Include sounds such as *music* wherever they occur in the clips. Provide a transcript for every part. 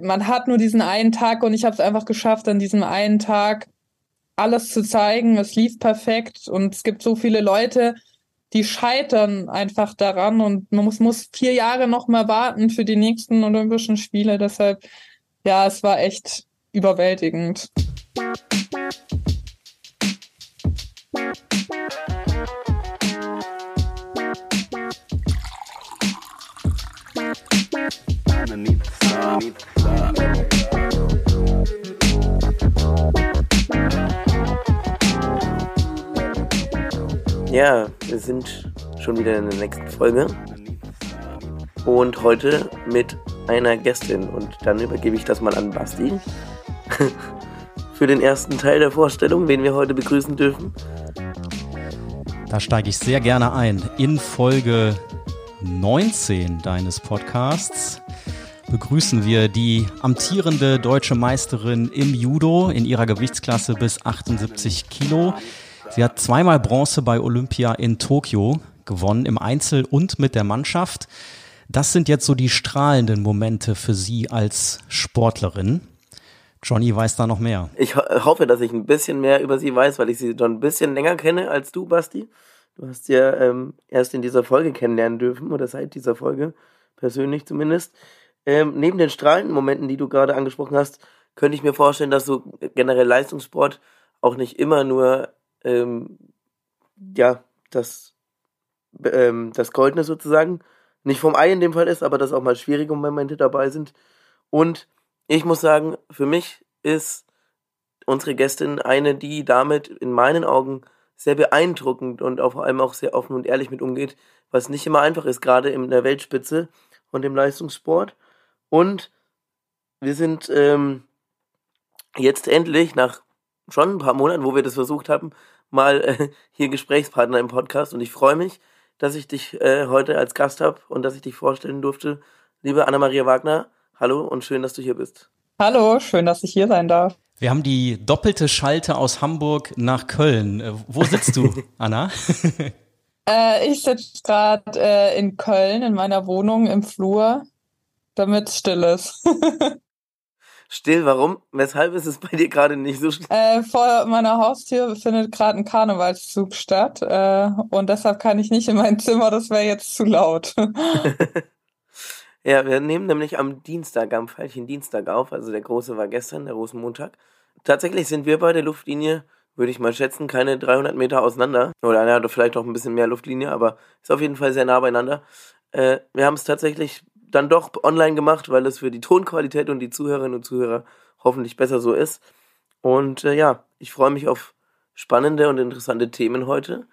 man hat nur diesen einen Tag und ich habe es einfach geschafft, an diesem einen Tag alles zu zeigen. Es lief perfekt und es gibt so viele Leute, die scheitern einfach daran und man muss, muss vier Jahre noch mal warten für die nächsten Olympischen Spiele. Deshalb, ja, es war echt überwältigend. Ja, wir sind schon wieder in der nächsten Folge. Und heute mit einer Gästin. Und dann übergebe ich das mal an Basti. *laughs* Für den ersten Teil der Vorstellung, den wir heute begrüßen dürfen. Da steige ich sehr gerne ein. In Folge 19 deines Podcasts begrüßen wir die amtierende deutsche Meisterin im Judo in ihrer Gewichtsklasse bis 78 Kilo. Sie hat zweimal Bronze bei Olympia in Tokio gewonnen, im Einzel und mit der Mannschaft. Das sind jetzt so die strahlenden Momente für Sie als Sportlerin. Johnny weiß da noch mehr. Ich ho hoffe, dass ich ein bisschen mehr über sie weiß, weil ich sie schon ein bisschen länger kenne als du, Basti. Du hast ja ähm, erst in dieser Folge kennenlernen dürfen, oder seit dieser Folge, persönlich zumindest. Ähm, neben den strahlenden Momenten, die du gerade angesprochen hast, könnte ich mir vorstellen, dass so generell Leistungssport auch nicht immer nur ähm, ja, das, ähm, das Goldene sozusagen nicht vom Ei in dem Fall ist, aber dass auch mal schwierige Momente dabei sind. Und ich muss sagen, für mich ist unsere Gästin eine, die damit in meinen Augen sehr beeindruckend und vor allem auch sehr offen und ehrlich mit umgeht, was nicht immer einfach ist, gerade in der Weltspitze und im Leistungssport. Und wir sind ähm, jetzt endlich nach schon ein paar Monaten, wo wir das versucht haben, mal äh, hier Gesprächspartner im Podcast und ich freue mich, dass ich dich äh, heute als Gast habe und dass ich dich vorstellen durfte. Liebe Anna-Maria Wagner, hallo und schön, dass du hier bist. Hallo, schön, dass ich hier sein darf. Wir haben die doppelte Schalte aus Hamburg nach Köln. Äh, wo sitzt du, *laughs* Anna? äh, ich sitze gerade äh, in Köln in meiner Wohnung im Flur, damit es still ist. *laughs* Still, warum? Weshalb ist es bei dir gerade nicht so still? Äh, vor meiner Haustür findet gerade ein Karnevalszug statt äh, und deshalb kann ich nicht in mein Zimmer, das wäre jetzt zu laut. *laughs* *laughs* ja, wir nehmen nämlich am Dienstag, am falschen Dienstag auf, also der große war gestern, der Rosenmontag. Tatsächlich sind wir bei der Luftlinie, würde ich mal schätzen, keine 300 Meter auseinander. Oder ja, vielleicht auch ein bisschen mehr Luftlinie, aber ist auf jeden Fall sehr nah beieinander. Äh, wir haben es tatsächlich dann doch online gemacht, weil es für die Tonqualität und die Zuhörerinnen und Zuhörer hoffentlich besser so ist. Und äh, ja, ich freue mich auf spannende und interessante Themen heute.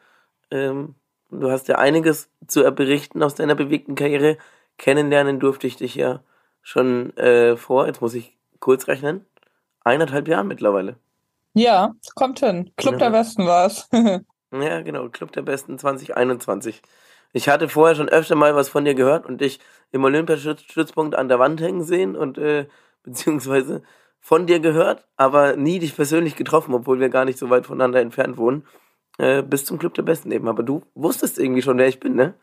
Ähm, du hast ja einiges zu berichten aus deiner bewegten Karriere. Kennenlernen durfte ich dich ja schon äh, vor, jetzt muss ich kurz rechnen, eineinhalb Jahren mittlerweile. Ja, kommt hin. Club ja. der Besten war es. *laughs* ja, genau, Club der Besten 2021. Ich hatte vorher schon öfter mal was von dir gehört und dich im Olympiastützpunkt an der Wand hängen sehen und äh, *laughs* beziehungsweise von dir gehört, aber nie dich persönlich getroffen, obwohl wir gar nicht so weit voneinander entfernt wohnen. Äh, bis zum Club der Besten eben. Aber du wusstest irgendwie schon, wer ich bin, ne?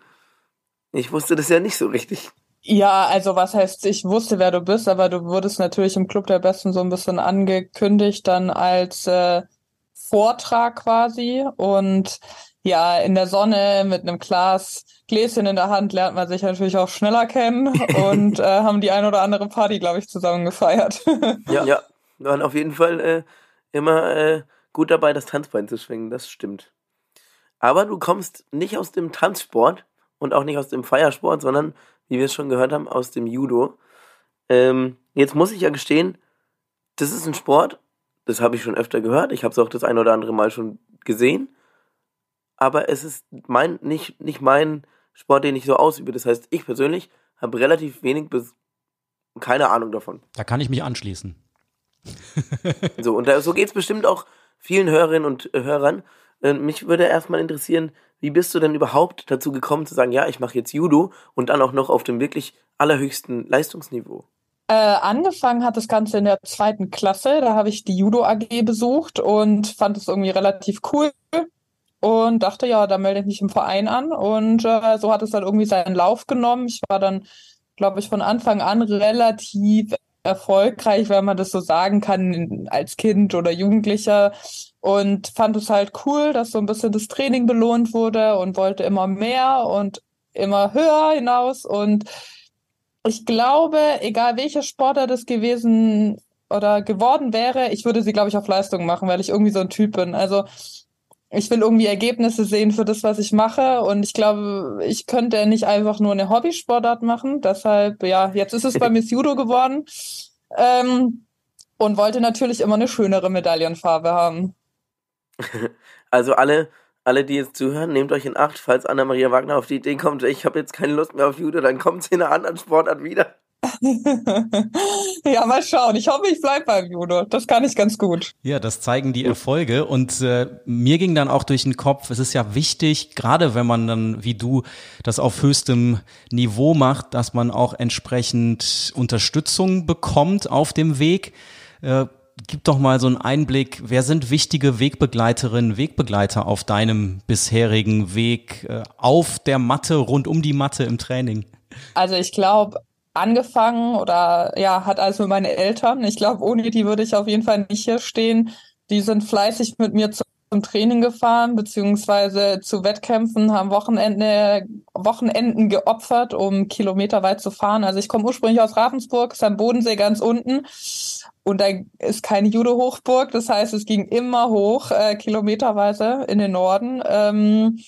Ich wusste das ja nicht so richtig. Ja, also was heißt, ich wusste, wer du bist, aber du wurdest natürlich im Club der Besten so ein bisschen angekündigt, dann als äh, Vortrag quasi. Und ja, in der Sonne mit einem Glas Gläschen in der Hand lernt man sich natürlich auch schneller kennen und *laughs* äh, haben die ein oder andere Party, glaube ich, zusammen gefeiert. ja, ja, wir waren auf jeden Fall äh, immer äh, gut dabei, das Tanzbein zu schwingen, das stimmt. Aber du kommst nicht aus dem Tanzsport und auch nicht aus dem Feiersport, sondern, wie wir es schon gehört haben, aus dem Judo. Ähm, jetzt muss ich ja gestehen, das ist ein Sport, das habe ich schon öfter gehört, ich habe es auch das ein oder andere Mal schon gesehen aber es ist mein, nicht, nicht mein Sport, den ich so ausübe. Das heißt, ich persönlich habe relativ wenig bis keine Ahnung davon. Da kann ich mich anschließen. *laughs* so, und da, so geht es bestimmt auch vielen Hörerinnen und Hörern. Äh, mich würde erstmal interessieren, wie bist du denn überhaupt dazu gekommen zu sagen, ja, ich mache jetzt Judo und dann auch noch auf dem wirklich allerhöchsten Leistungsniveau? Äh, angefangen hat das Ganze in der zweiten Klasse. Da habe ich die Judo AG besucht und fand es irgendwie relativ cool und dachte, ja, da melde ich mich im Verein an. Und äh, so hat es dann irgendwie seinen Lauf genommen. Ich war dann, glaube ich, von Anfang an relativ erfolgreich, wenn man das so sagen kann, als Kind oder Jugendlicher. Und fand es halt cool, dass so ein bisschen das Training belohnt wurde und wollte immer mehr und immer höher hinaus. Und ich glaube, egal welcher Sportler das gewesen oder geworden wäre, ich würde sie, glaube ich, auf Leistung machen, weil ich irgendwie so ein Typ bin. Also ich will irgendwie Ergebnisse sehen für das, was ich mache. Und ich glaube, ich könnte nicht einfach nur eine Hobbysportart machen. Deshalb, ja, jetzt ist es bei Miss Judo geworden. Ähm, und wollte natürlich immer eine schönere Medaillenfarbe haben. *laughs* Also alle, alle, die jetzt zuhören, nehmt euch in Acht, falls Anna-Maria Wagner auf die Idee kommt, ich habe jetzt keine Lust mehr auf Judo, dann kommt sie in einer anderen Sportart wieder. *laughs* ja, mal schauen. Ich hoffe, ich bleibe beim Judo. Das kann ich ganz gut. Ja, das zeigen die Erfolge. Und äh, mir ging dann auch durch den Kopf, es ist ja wichtig, gerade wenn man dann wie du das auf höchstem Niveau macht, dass man auch entsprechend Unterstützung bekommt auf dem Weg. Äh, gib doch mal so einen Einblick, wer sind wichtige Wegbegleiterinnen, Wegbegleiter auf deinem bisherigen Weg äh, auf der Matte, rund um die Matte im Training? Also ich glaube, angefangen oder ja, hat also meine Eltern. Ich glaube, ohne die würde ich auf jeden Fall nicht hier stehen. Die sind fleißig mit mir zum Training gefahren, beziehungsweise zu Wettkämpfen, haben Wochenende, Wochenenden geopfert, um kilometerweit zu fahren. Also ich komme ursprünglich aus Ravensburg, ist am Bodensee ganz unten. Und da ist keine Judo-Hochburg. Das heißt, es ging immer hoch, äh, kilometerweise in den Norden. Ähm,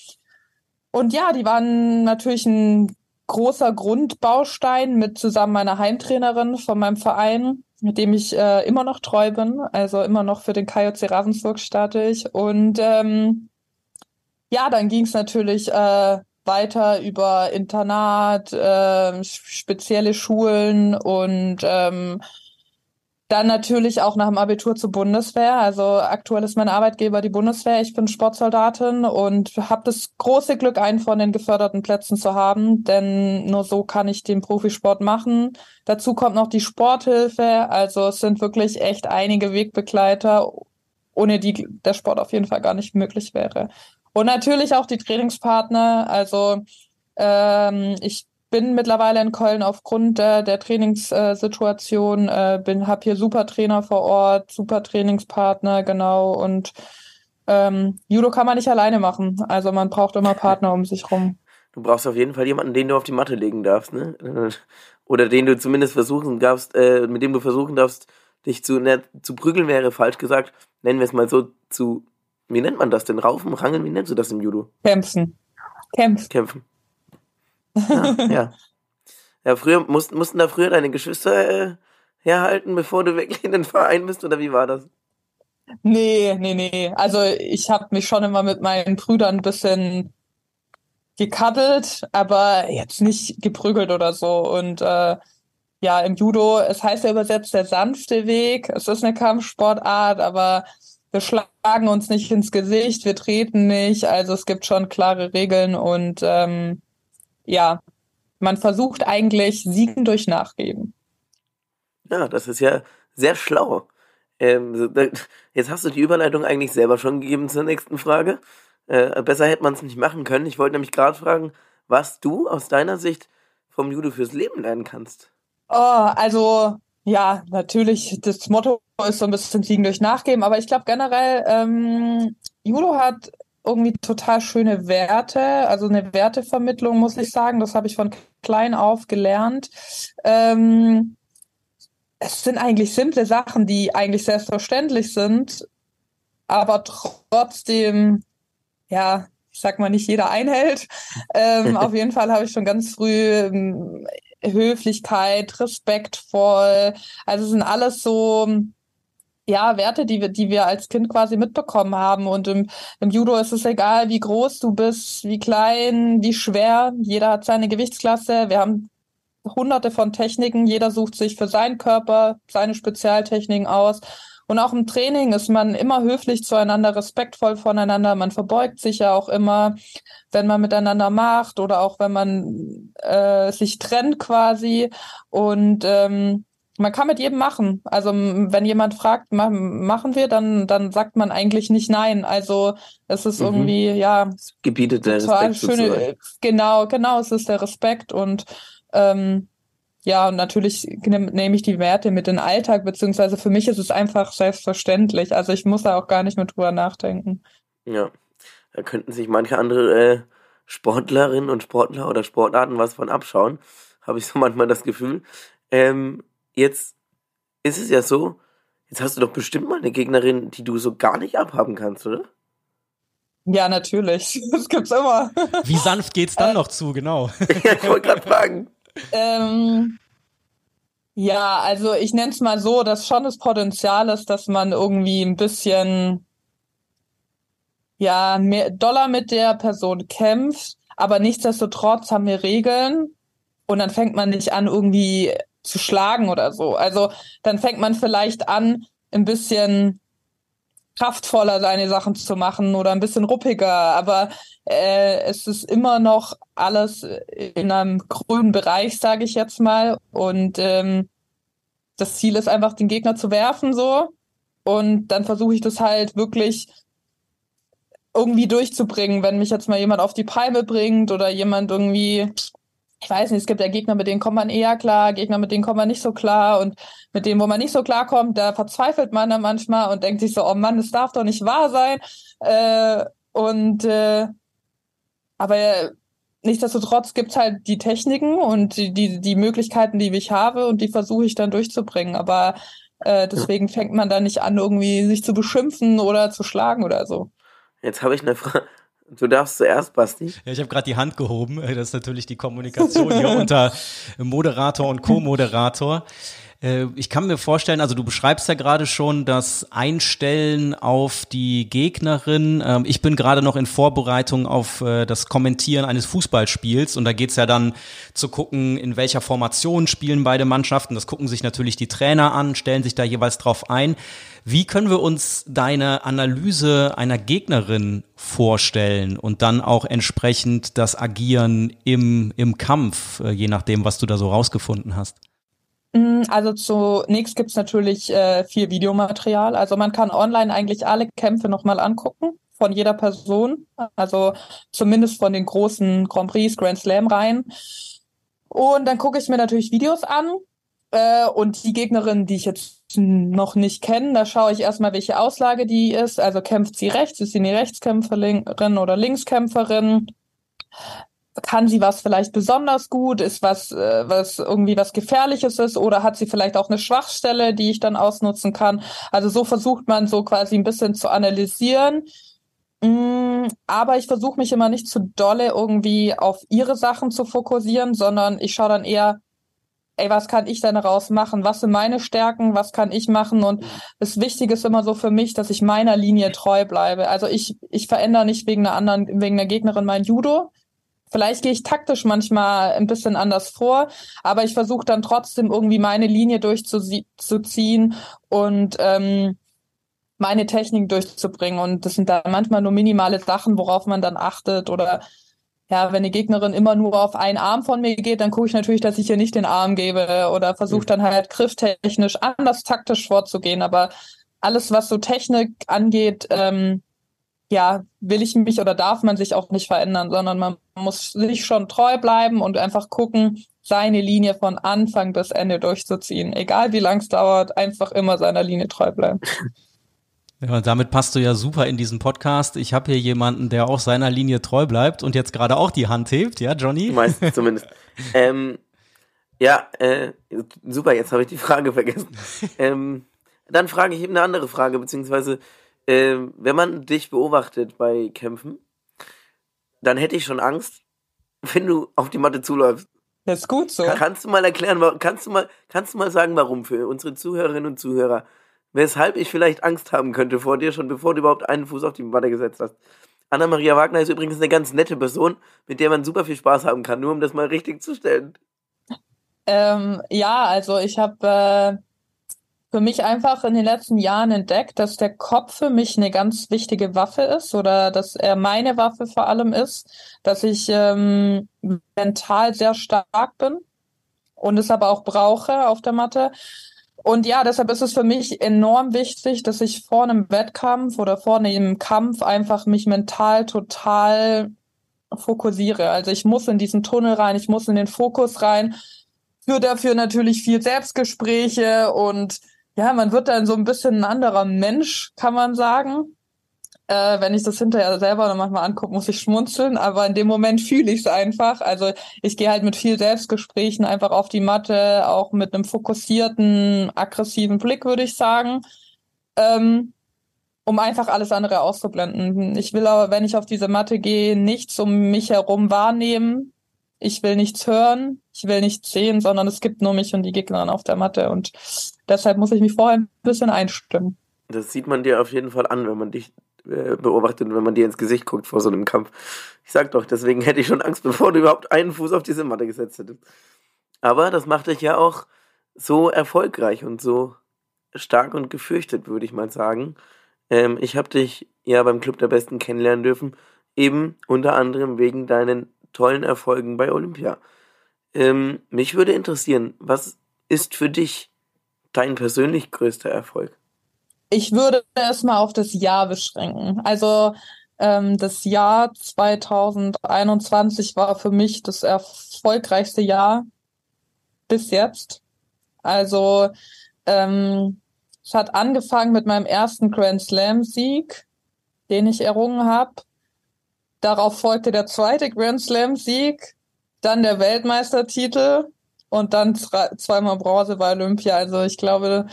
und ja, die waren natürlich ein großer Grundbaustein mit zusammen meiner Heimtrainerin von meinem Verein, mit dem ich äh, immer noch treu bin, also immer noch für den KJC Ravensburg starte ich. Und ähm, ja, dann ging es natürlich äh, weiter über Internat, äh, spezielle Schulen und ähm, dann natürlich auch nach dem Abitur zur Bundeswehr. Also aktuell ist mein Arbeitgeber die Bundeswehr. Ich bin Sportsoldatin und habe das große Glück, einen von den geförderten Plätzen zu haben, denn nur so kann ich den Profisport machen. Dazu kommt noch die Sporthilfe. Also es sind wirklich echt einige Wegbegleiter, ohne die der Sport auf jeden Fall gar nicht möglich wäre. Und natürlich auch die Trainingspartner. Also ähm, ich bin mittlerweile in Köln aufgrund der, der Trainingssituation, äh, bin, habe hier super Trainer vor Ort, super Trainingspartner, genau. Und ähm, Judo kann man nicht alleine machen. Also man braucht immer Partner um sich rum. Du brauchst auf jeden Fall jemanden, den du auf die Matte legen darfst, ne? *laughs* Oder den du zumindest versuchen darfst, äh, mit dem du versuchen darfst, dich zu, ne, zu prügeln wäre falsch gesagt. Nennen wir es mal so zu, wie nennt man das denn? Raufen, rangeln, wie nennst du das im Judo? Kämpfen. Kämpfen. Kämpfen. Ja, ja. *laughs* Ja, früher mussten, mussten da früher deine Geschwister äh, herhalten, bevor du wirklich in den Verein bist, oder wie war das? Nee, nee, nee. Also ich habe mich schon immer mit meinen Brüdern ein bisschen gekaddelt, aber jetzt nicht geprügelt oder so. Und äh, ja, im Judo, es heißt ja übersetzt der sanfte Weg. Es ist eine Kampfsportart, aber wir schlagen uns nicht ins Gesicht, wir treten nicht. Also es gibt schon klare Regeln und ähm, ja, man versucht eigentlich Siegen durch Nachgeben. Ja, das ist ja sehr schlau. Ähm, jetzt hast du die Überleitung eigentlich selber schon gegeben zur nächsten Frage. Äh, besser hätte man es nicht machen können. Ich wollte nämlich gerade fragen, was du aus deiner Sicht vom Judo fürs Leben lernen kannst. Oh, also ja, natürlich, das Motto ist so ein bisschen Siegen durch Nachgeben, aber ich glaube generell, ähm, Judo hat irgendwie total schöne Werte, also eine Wertevermittlung, muss ich sagen. Das habe ich von klein auf gelernt. Ähm, es sind eigentlich simple Sachen, die eigentlich selbstverständlich sind, aber trotzdem, ja, ich sag mal, nicht jeder einhält. Ähm, auf jeden Fall habe ich schon ganz früh ähm, Höflichkeit, respektvoll. Also es sind alles so ja, Werte, die wir, die wir als Kind quasi mitbekommen haben. Und im, im Judo ist es egal, wie groß du bist, wie klein, wie schwer. Jeder hat seine Gewichtsklasse. Wir haben hunderte von Techniken. Jeder sucht sich für seinen Körper seine Spezialtechniken aus. Und auch im Training ist man immer höflich zueinander, respektvoll voneinander. Man verbeugt sich ja auch immer, wenn man miteinander macht oder auch wenn man äh, sich trennt quasi. Und ähm, man kann mit jedem machen. Also wenn jemand fragt, machen wir, dann, dann sagt man eigentlich nicht nein. Also es ist mhm. irgendwie, ja. Gebietet der Respekt. Schöne, genau, genau, es ist der Respekt und ähm, ja, und natürlich nehme ich die Werte mit in den Alltag, beziehungsweise für mich ist es einfach selbstverständlich. Also ich muss da auch gar nicht mehr drüber nachdenken. Ja, da könnten sich manche andere äh, Sportlerinnen und Sportler oder Sportarten was von abschauen, habe ich so manchmal das Gefühl. Ähm, jetzt ist es ja so, jetzt hast du doch bestimmt mal eine Gegnerin, die du so gar nicht abhaben kannst, oder? Ja, natürlich. *laughs* Das gibt's immer. Wie sanft geht's dann äh, noch zu, genau. *laughs* ja, ich wollte gerade fragen. Ähm, ja, also ich nenne es mal so, dass schon das Potenzial ist, dass man irgendwie ein bisschen ja mehr Dollar mit der Person kämpft, aber nichtsdestotrotz haben wir Regeln und dann fängt man nicht an irgendwie zu schlagen oder so. Also dann fängt man vielleicht an, ein bisschen kraftvoller seine Sachen zu machen oder ein bisschen ruppiger, aber äh, es ist immer noch alles in einem grünen Bereich, sage ich jetzt mal. Und ähm, das Ziel ist einfach, den Gegner zu werfen so. Und dann versuche ich das halt wirklich irgendwie durchzubringen, wenn mich jetzt mal jemand auf die Palme bringt oder jemand irgendwie ich weiß nicht, es gibt ja Gegner, mit denen kommt man eher klar, Gegner, mit denen kommt man nicht so klar und mit denen, wo man nicht so klar kommt, da verzweifelt man dann manchmal und denkt sich so, oh Mann, das darf doch nicht wahr sein. Äh, und äh, aber nichtsdestotrotz gibt's halt die Techniken und die, die, die Möglichkeiten, die ich habe und die versuche ich dann durchzubringen. Aber äh, deswegen fängt man da nicht an, irgendwie sich zu beschimpfen oder zu schlagen oder so. Jetzt habe ich eine Frage. Du darfst zuerst, Basti. Ja, ich habe gerade die Hand gehoben. Das ist natürlich die Kommunikation hier *laughs* unter Moderator und Co-Moderator. Äh, ich kann mir vorstellen, also du beschreibst ja gerade schon das Einstellen auf die Gegnerin. Ähm, ich bin gerade noch in Vorbereitung auf äh, das Kommentieren eines Fußballspiels und da geht's ja dann zu gucken, in welcher Formation spielen beide Mannschaften. Das gucken sich natürlich die Trainer an, stellen sich da jeweils drauf ein. Wie können wir uns deine Analyse einer Gegnerin vorstellen und dann auch entsprechend das Agieren im, im Kampf, äh, je nachdem, was du da so rausgefunden hast? Mm, also zunächst gibt's natürlich äh, viel Videomaterial. Also man kann online eigentlich alle Kämpfe nochmal angucken von jeder Person. Also zumindest von den großen Grand Prix, Grand Slam Reihen. Und dann gucke ich mir natürlich Videos an. Äh, und die Gegnerin, die ich jetzt noch nicht kenne, da schaue ich erstmal, welche Auslage die ist. Also kämpft sie rechts, ist sie eine Rechtskämpferin oder Linkskämpferin? Kann sie was vielleicht besonders gut, ist was, äh, was irgendwie was Gefährliches ist oder hat sie vielleicht auch eine Schwachstelle, die ich dann ausnutzen kann. Also so versucht man so quasi ein bisschen zu analysieren. Mm, aber ich versuche mich immer nicht zu dolle irgendwie auf ihre Sachen zu fokussieren, sondern ich schaue dann eher, ey, was kann ich denn daraus machen? Was sind meine Stärken? Was kann ich machen? Und das Wichtige ist immer so für mich, dass ich meiner Linie treu bleibe. Also ich, ich verändere nicht wegen einer anderen, wegen einer Gegnerin mein Judo, Vielleicht gehe ich taktisch manchmal ein bisschen anders vor, aber ich versuche dann trotzdem irgendwie meine Linie durchzuziehen und ähm, meine Technik durchzubringen. Und das sind dann manchmal nur minimale Sachen, worauf man dann achtet. Oder ja, wenn die Gegnerin immer nur auf einen Arm von mir geht, dann gucke ich natürlich, dass ich ihr nicht den Arm gebe oder versuche dann halt grifftechnisch anders taktisch vorzugehen. Aber alles, was so Technik angeht, ähm, ja, will ich mich oder darf man sich auch nicht verändern, sondern man muss sich schon treu bleiben und einfach gucken, seine Linie von Anfang bis Ende durchzuziehen. Egal wie lang es dauert, einfach immer seiner Linie treu bleiben. Ja, und damit passt du ja super in diesen Podcast. Ich habe hier jemanden, der auch seiner Linie treu bleibt und jetzt gerade auch die Hand hebt, ja, Johnny? Meistens zumindest. *laughs* ähm, ja, äh, super, jetzt habe ich die Frage vergessen. *laughs* ähm, dann frage ich eben eine andere Frage, beziehungsweise äh, wenn man dich beobachtet bei Kämpfen, dann hätte ich schon Angst, *laughs* wenn du auf die Matte zuläufst. Das ist gut so. Kannst du mal erklären, kannst du mal, kannst du mal sagen, warum für unsere Zuhörerinnen und Zuhörer, weshalb ich vielleicht Angst haben könnte vor dir, schon bevor du überhaupt einen Fuß auf die Matte gesetzt hast? Anna-Maria Wagner ist übrigens eine ganz nette Person, mit der man super viel Spaß haben kann, nur um das mal richtig zu stellen. Ähm, ja, also ich habe äh, für mich einfach in den letzten Jahren entdeckt, dass der Kopf für mich eine ganz wichtige Waffe ist oder dass er meine Waffe vor allem ist, dass ich ähm, mental sehr stark bin und es aber auch brauche auf der Matte. Und ja, deshalb ist es für mich enorm wichtig, dass ich vor einem Wettkampf oder vor einem Kampf einfach mich mental total fokussiere. Also ich muss in diesen Tunnel rein, ich muss in den Fokus rein führt dafür natürlich viel Selbstgespräche und ja, man wird dann so ein bisschen ein anderer Mensch, kann man sagen. Äh, wenn ich das hinterher selber noch manchmal angucke, muss ich schmunzeln, aber in dem Moment fühle ich es einfach. Also ich gehe halt mit viel Selbstgesprächen einfach auf die Matte, auch mit einem fokussierten, aggressiven Blick, würde ich sagen, ähm, um einfach alles andere auszublenden. Ich will aber, wenn ich auf diese Matte gehe, nichts um mich herum wahrnehmen. Ich will nichts hören, ich will nichts sehen, sondern es gibt nur mich und die Gegner auf der Matte und deshalb muss ich mich vorher ein bisschen einstimmen. Das sieht man dir auf jeden Fall an, wenn man dich äh, beobachtet, wenn man dir ins Gesicht guckt vor so einem Kampf. Ich sag doch, deswegen hätte ich schon Angst, *laughs* bevor du überhaupt einen Fuß auf diese Matte gesetzt hättest. Aber das macht dich ja auch so erfolgreich und so stark und gefürchtet, würde ich mal sagen. Ähm, ich habe dich ja beim Club der Besten kennenlernen dürfen, eben unter anderem wegen deinen tollen Erfolgen bei Olympia. Ähm, mich würde interessieren, was ist für dich dein persönlich größter Erfolg? Ich würde es mal auf das Jahr beschränken. Also ähm, das Jahr 2021 war für mich das erfolgreichste Jahr bis jetzt. Also ähm, es hat angefangen mit meinem ersten Grand Slam Sieg, den ich errungen habe. Darauf folgte der zweite Grand Slam Sieg, dann der Weltmeistertitel und dann zweimal Bronze bei Olympia. Also ich glaube,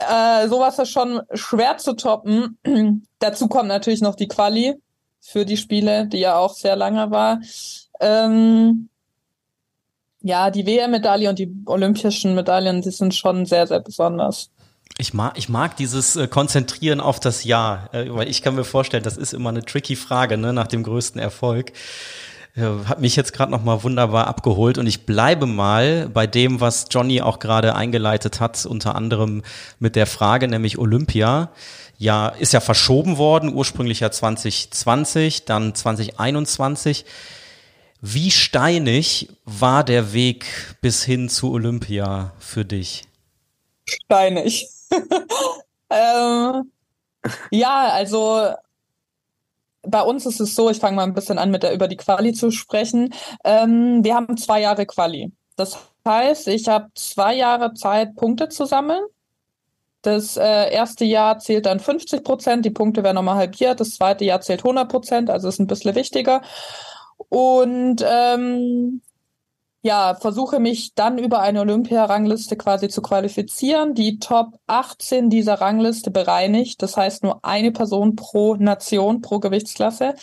äh, sowas ist schon schwer zu toppen. *clears throat* Dazu kommt natürlich noch die Quali für die Spiele, die ja auch sehr lange war. Ähm, ja, die WM-Medaille und die olympischen Medaillen, die sind schon sehr, sehr besonders. Ich mag, ich mag dieses äh, Konzentrieren auf das Ja, äh, weil ich kann mir vorstellen, das ist immer eine tricky Frage ne, nach dem größten Erfolg hat mich jetzt gerade noch mal wunderbar abgeholt und ich bleibe mal bei dem, was Johnny auch gerade eingeleitet hat, unter anderem mit der Frage, nämlich Olympia. Ja, ist ja verschoben worden, ursprünglich ja 2020, dann 2021. Wie steinig war der Weg bis hin zu Olympia für dich? Steinig. *laughs* ähm, ja, also bei uns ist es so, ich fange mal ein bisschen an, mit der über die Quali zu sprechen. Ähm, wir haben zwei Jahre Quali. Das heißt, ich habe zwei Jahre Zeit, Punkte zu sammeln. Das äh, erste Jahr zählt dann 50 Prozent, die Punkte werden nochmal halbiert. Das zweite Jahr zählt 100 Prozent, also ist ein bisschen wichtiger. Und ähm, ja, versuche mich dann über eine Olympia-Rangliste quasi zu qualifizieren. Die Top 18 dieser Rangliste bereinigt, das heißt nur eine Person pro Nation, pro Gewichtsklasse,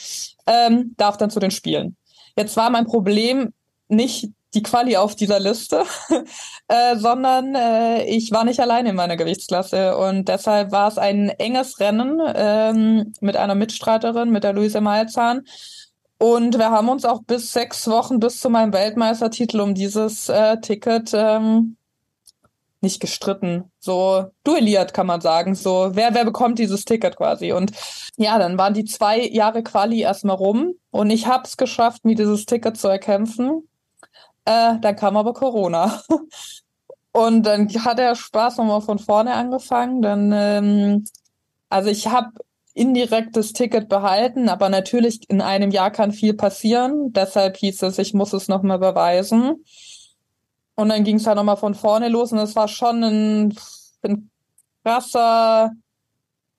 ähm, darf dann zu den Spielen. Jetzt war mein Problem nicht die Quali auf dieser Liste, *laughs* äh, sondern äh, ich war nicht alleine in meiner Gewichtsklasse und deshalb war es ein enges Rennen ähm, mit einer Mitstreiterin, mit der Luise Malzahn. Und wir haben uns auch bis sechs Wochen bis zu meinem Weltmeistertitel um dieses äh, Ticket ähm, nicht gestritten, so duelliert kann man sagen. So, wer, wer bekommt dieses Ticket quasi? Und ja, dann waren die zwei Jahre Quali erstmal rum und ich habe es geschafft, mir dieses Ticket zu erkämpfen. Äh, dann kam aber Corona. *laughs* Und dann hat der Spaß nochmal von vorne angefangen. Dann, ähm, also ich habe indirekt das Ticket behalten, aber natürlich in einem Jahr kann viel passieren. Deshalb hieß es, ich muss es nochmal beweisen. Und dann ging es halt nochmal von vorne los und es war schon ein, ein krasser,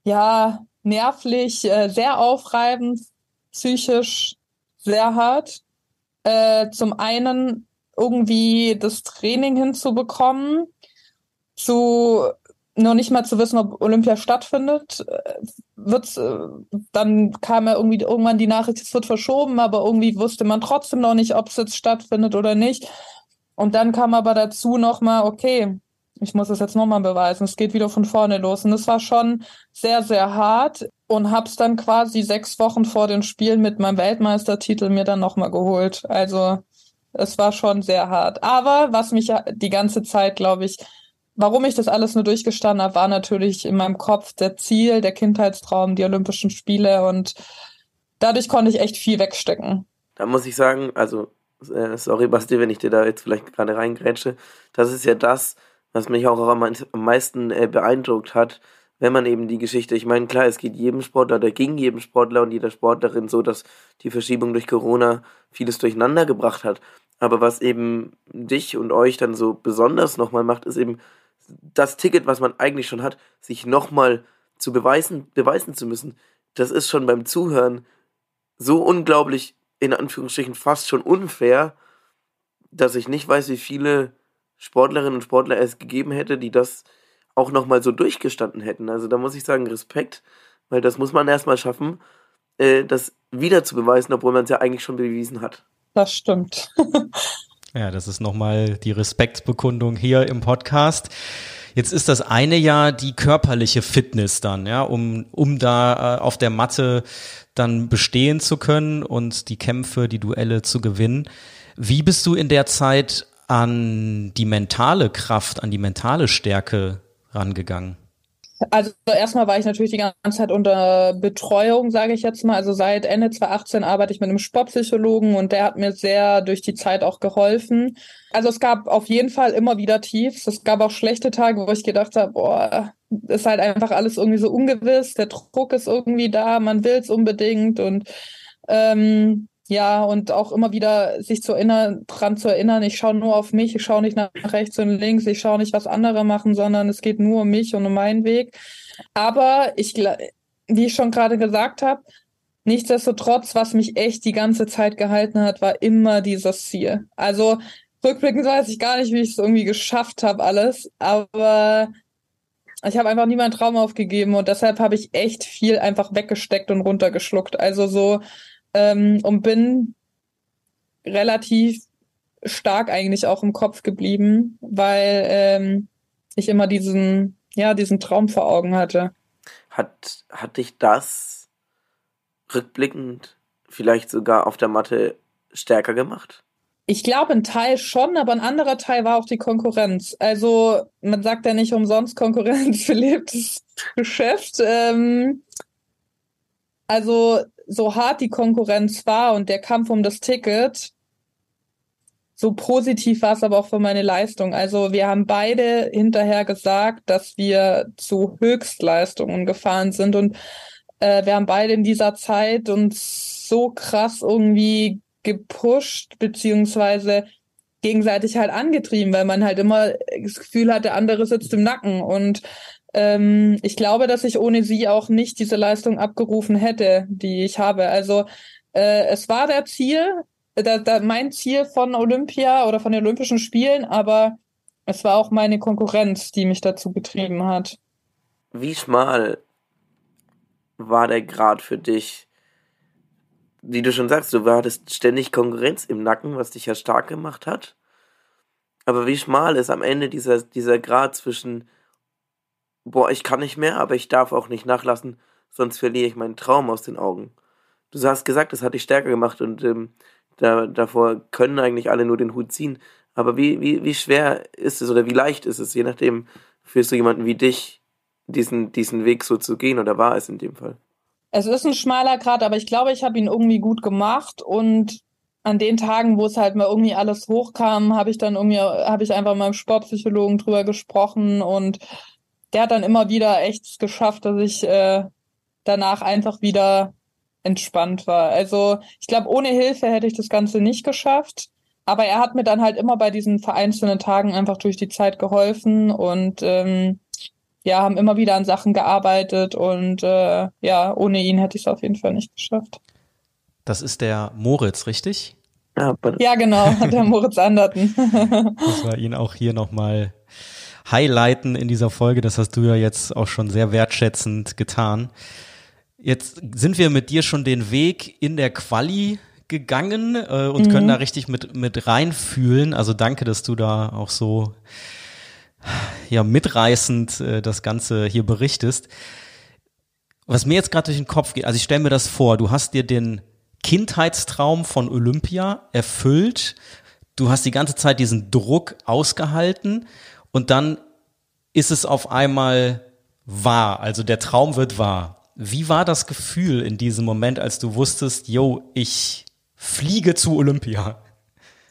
ja, nervlich, äh, sehr aufreibend, psychisch sehr hart. Äh, zum einen irgendwie das Training hinzubekommen, zu noch nicht mal zu wissen, ob Olympia stattfindet, äh, wird's, äh, dann kam ja irgendwie irgendwann die Nachricht, es wird verschoben, aber irgendwie wusste man trotzdem noch nicht, ob es jetzt stattfindet oder nicht. Und dann kam aber dazu nochmal, okay, ich muss es jetzt nochmal beweisen, es geht wieder von vorne los. Und es war schon sehr, sehr hart und hab's dann quasi sechs Wochen vor den Spielen mit meinem Weltmeistertitel mir dann nochmal geholt. Also es war schon sehr hart. Aber was mich die ganze Zeit, glaube ich, Warum ich das alles nur durchgestanden habe, war natürlich in meinem Kopf der Ziel, der Kindheitstraum, die Olympischen Spiele und dadurch konnte ich echt viel wegstecken. Da muss ich sagen, also äh, sorry Basti, wenn ich dir da jetzt vielleicht gerade reingrätsche, das ist ja das, was mich auch am meisten äh, beeindruckt hat, wenn man eben die Geschichte, ich meine, klar, es geht jedem Sportler oder ging jedem Sportler und jeder Sportlerin so, dass die Verschiebung durch Corona vieles durcheinander gebracht hat. Aber was eben dich und euch dann so besonders nochmal macht, ist eben das Ticket, was man eigentlich schon hat, sich nochmal zu beweisen, beweisen zu müssen. Das ist schon beim Zuhören so unglaublich, in Anführungsstrichen, fast schon unfair, dass ich nicht weiß, wie viele Sportlerinnen und Sportler es gegeben hätte, die das auch nochmal so durchgestanden hätten. Also da muss ich sagen, Respekt, weil das muss man erstmal schaffen, äh, das wieder zu beweisen, obwohl man es ja eigentlich schon bewiesen hat. Das stimmt. *laughs* ja, das ist nochmal die Respektsbekundung hier im Podcast. Jetzt ist das eine ja die körperliche Fitness dann, ja, um, um da äh, auf der Matte dann bestehen zu können und die Kämpfe, die Duelle zu gewinnen. Wie bist du in der Zeit an die mentale Kraft, an die mentale Stärke rangegangen? Also erstmal war ich natürlich die ganze Zeit unter Betreuung, sage ich jetzt mal. Also seit Ende 2018 arbeite ich mit einem Sportpsychologen und der hat mir sehr durch die Zeit auch geholfen. Also es gab auf jeden Fall immer wieder Tiefs. Es gab auch schlechte Tage, wo ich gedacht habe, boah, ist halt einfach alles irgendwie so ungewiss. Der Druck ist irgendwie da, man will es unbedingt und ähm, ja, und auch immer wieder sich zu erinnern, dran zu erinnern, ich schaue nur auf mich, ich schaue nicht nach rechts und links, ich schaue nicht, was andere machen, sondern es geht nur um mich und um meinen Weg. Aber ich, wie ich schon gerade gesagt habe, nichtsdestotrotz, was mich echt die ganze Zeit gehalten hat, war immer dieses Ziel. Also rückblickend weiß ich gar nicht, wie ich es irgendwie geschafft habe, alles, aber ich habe einfach nie meinen Traum aufgegeben und deshalb habe ich echt viel einfach weggesteckt und runtergeschluckt. Also so ähm, und bin relativ stark eigentlich auch im Kopf geblieben, weil ähm, ich immer diesen, ja, diesen Traum vor Augen hatte. Hat, hat dich das rückblickend vielleicht sogar auf der Matte stärker gemacht? Ich glaube, ein Teil schon, aber ein anderer Teil war auch die Konkurrenz. Also, man sagt ja nicht umsonst Konkurrenz *laughs* belebtes Geschäft. Ähm, also, so hart die Konkurrenz war und der Kampf um das Ticket, so positiv war es aber auch für meine Leistung. Also wir haben beide hinterher gesagt, dass wir zu Höchstleistungen gefahren sind und äh, wir haben beide in dieser Zeit uns so krass irgendwie gepusht, beziehungsweise gegenseitig halt angetrieben, weil man halt immer das Gefühl hat, der andere sitzt im Nacken und ähm, ich glaube, dass ich ohne sie auch nicht diese Leistung abgerufen hätte, die ich habe. Also äh, es war der Ziel, da, da mein Ziel von Olympia oder von den Olympischen Spielen, aber es war auch meine Konkurrenz, die mich dazu getrieben hat. Wie schmal war der Grad für dich? Wie du schon sagst, du hattest ständig Konkurrenz im Nacken, was dich ja stark gemacht hat. Aber wie schmal ist am Ende dieser, dieser Grad zwischen boah, ich kann nicht mehr, aber ich darf auch nicht nachlassen, sonst verliere ich meinen Traum aus den Augen. Du hast gesagt, das hat dich stärker gemacht und ähm, da, davor können eigentlich alle nur den Hut ziehen. Aber wie, wie, wie schwer ist es oder wie leicht ist es, je nachdem, für so jemanden wie dich, diesen, diesen Weg so zu gehen oder war es in dem Fall? Es ist ein schmaler Grad, aber ich glaube, ich habe ihn irgendwie gut gemacht und an den Tagen, wo es halt mal irgendwie alles hochkam, habe ich dann irgendwie, habe ich einfach mal mit dem Sportpsychologen drüber gesprochen und der hat dann immer wieder echt geschafft, dass ich äh, danach einfach wieder entspannt war. Also ich glaube, ohne Hilfe hätte ich das Ganze nicht geschafft. Aber er hat mir dann halt immer bei diesen vereinzelten Tagen einfach durch die Zeit geholfen und ähm, ja, haben immer wieder an Sachen gearbeitet und äh, ja, ohne ihn hätte ich es auf jeden Fall nicht geschafft. Das ist der Moritz, richtig? Ja, genau, *laughs* der Moritz Anderten. das war ihn auch hier nochmal highlighten in dieser Folge. Das hast du ja jetzt auch schon sehr wertschätzend getan. Jetzt sind wir mit dir schon den Weg in der Quali gegangen äh, und mhm. können da richtig mit, mit reinfühlen. Also danke, dass du da auch so ja, mitreißend äh, das Ganze hier berichtest. Was mir jetzt gerade durch den Kopf geht, also ich stelle mir das vor, du hast dir den Kindheitstraum von Olympia erfüllt, du hast die ganze Zeit diesen Druck ausgehalten und dann ist es auf einmal wahr, also der Traum wird wahr. Wie war das Gefühl in diesem Moment, als du wusstest, yo, ich fliege zu Olympia?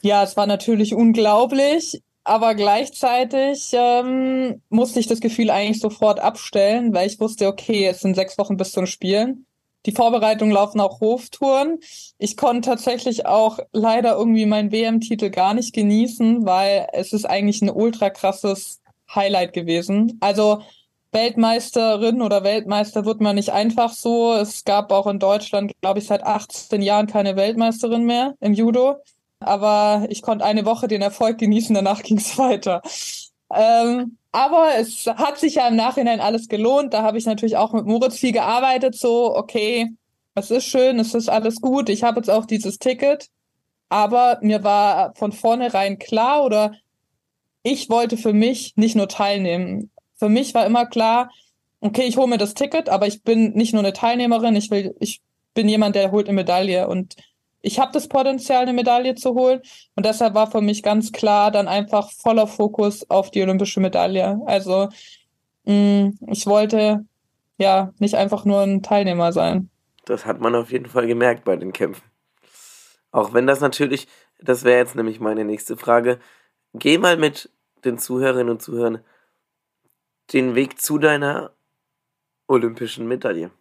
Ja, es war natürlich unglaublich, aber gleichzeitig ähm, musste ich das Gefühl eigentlich sofort abstellen, weil ich wusste, okay, es sind sechs Wochen bis zum Spielen. Die Vorbereitungen laufen auch Hoftouren. Ich konnte tatsächlich auch leider irgendwie meinen WM-Titel gar nicht genießen, weil es ist eigentlich ein ultra krasses Highlight gewesen. Also Weltmeisterin oder Weltmeister wird man nicht einfach so. Es gab auch in Deutschland, glaube ich, seit 18 Jahren keine Weltmeisterin mehr im Judo. Aber ich konnte eine Woche den Erfolg genießen, danach ging es weiter. Ähm, aber es hat sich ja im Nachhinein alles gelohnt. Da habe ich natürlich auch mit Moritz viel gearbeitet. So, okay, es ist schön, es ist alles gut. Ich habe jetzt auch dieses Ticket. Aber mir war von vornherein klar oder ich wollte für mich nicht nur teilnehmen für mich war immer klar, okay, ich hole mir das Ticket, aber ich bin nicht nur eine Teilnehmerin, ich will, ich bin jemand, der holt eine Medaille und ich habe das Potenzial, eine Medaille zu holen. Und deshalb war für mich ganz klar dann einfach voller Fokus auf die olympische Medaille. Also mh, mm, ich wollte ja nicht einfach nur ein Teilnehmer sein. Das hat man auf jeden Fall gemerkt bei den Kämpfen. Auch wenn das natürlich, das wäre jetzt nämlich meine nächste Frage. Geh mal mit den Zuhörerinnen und Zuhörern den Weg zu deiner olympischen Medaille.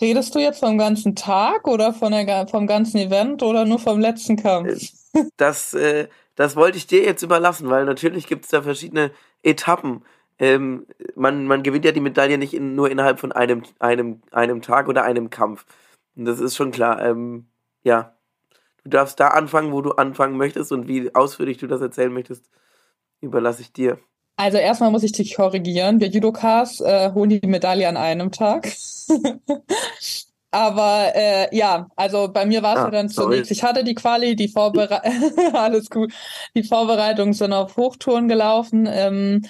Redest du jetzt vom ganzen Tag oder von der, vom ganzen Event oder nur vom letzten Kampf? Äh, das, äh, das wollte ich dir jetzt überlassen, weil natürlich gibt es da verschiedene Etappen. Ähm, man, man gewinnt ja die Medaille nicht in, nur innerhalb von einem, einem, einem Tag oder einem Kampf. Und das ist schon klar. Ähm, ja, du darfst da anfangen, wo du anfangen möchtest und wie ausführlich du das erzählen möchtest, überlasse ich dir. Also erstmal muss ich dich korrigieren. Wir Judokas äh, holen die Medaille an einem Tag. *laughs* Aber äh, ja, also bei mir war es ah, ja dann zunächst. Ich hatte die Quali, die Vorbereitung, *laughs* alles gut. Die Vorbereitungen sind auf Hochtouren gelaufen. Ähm,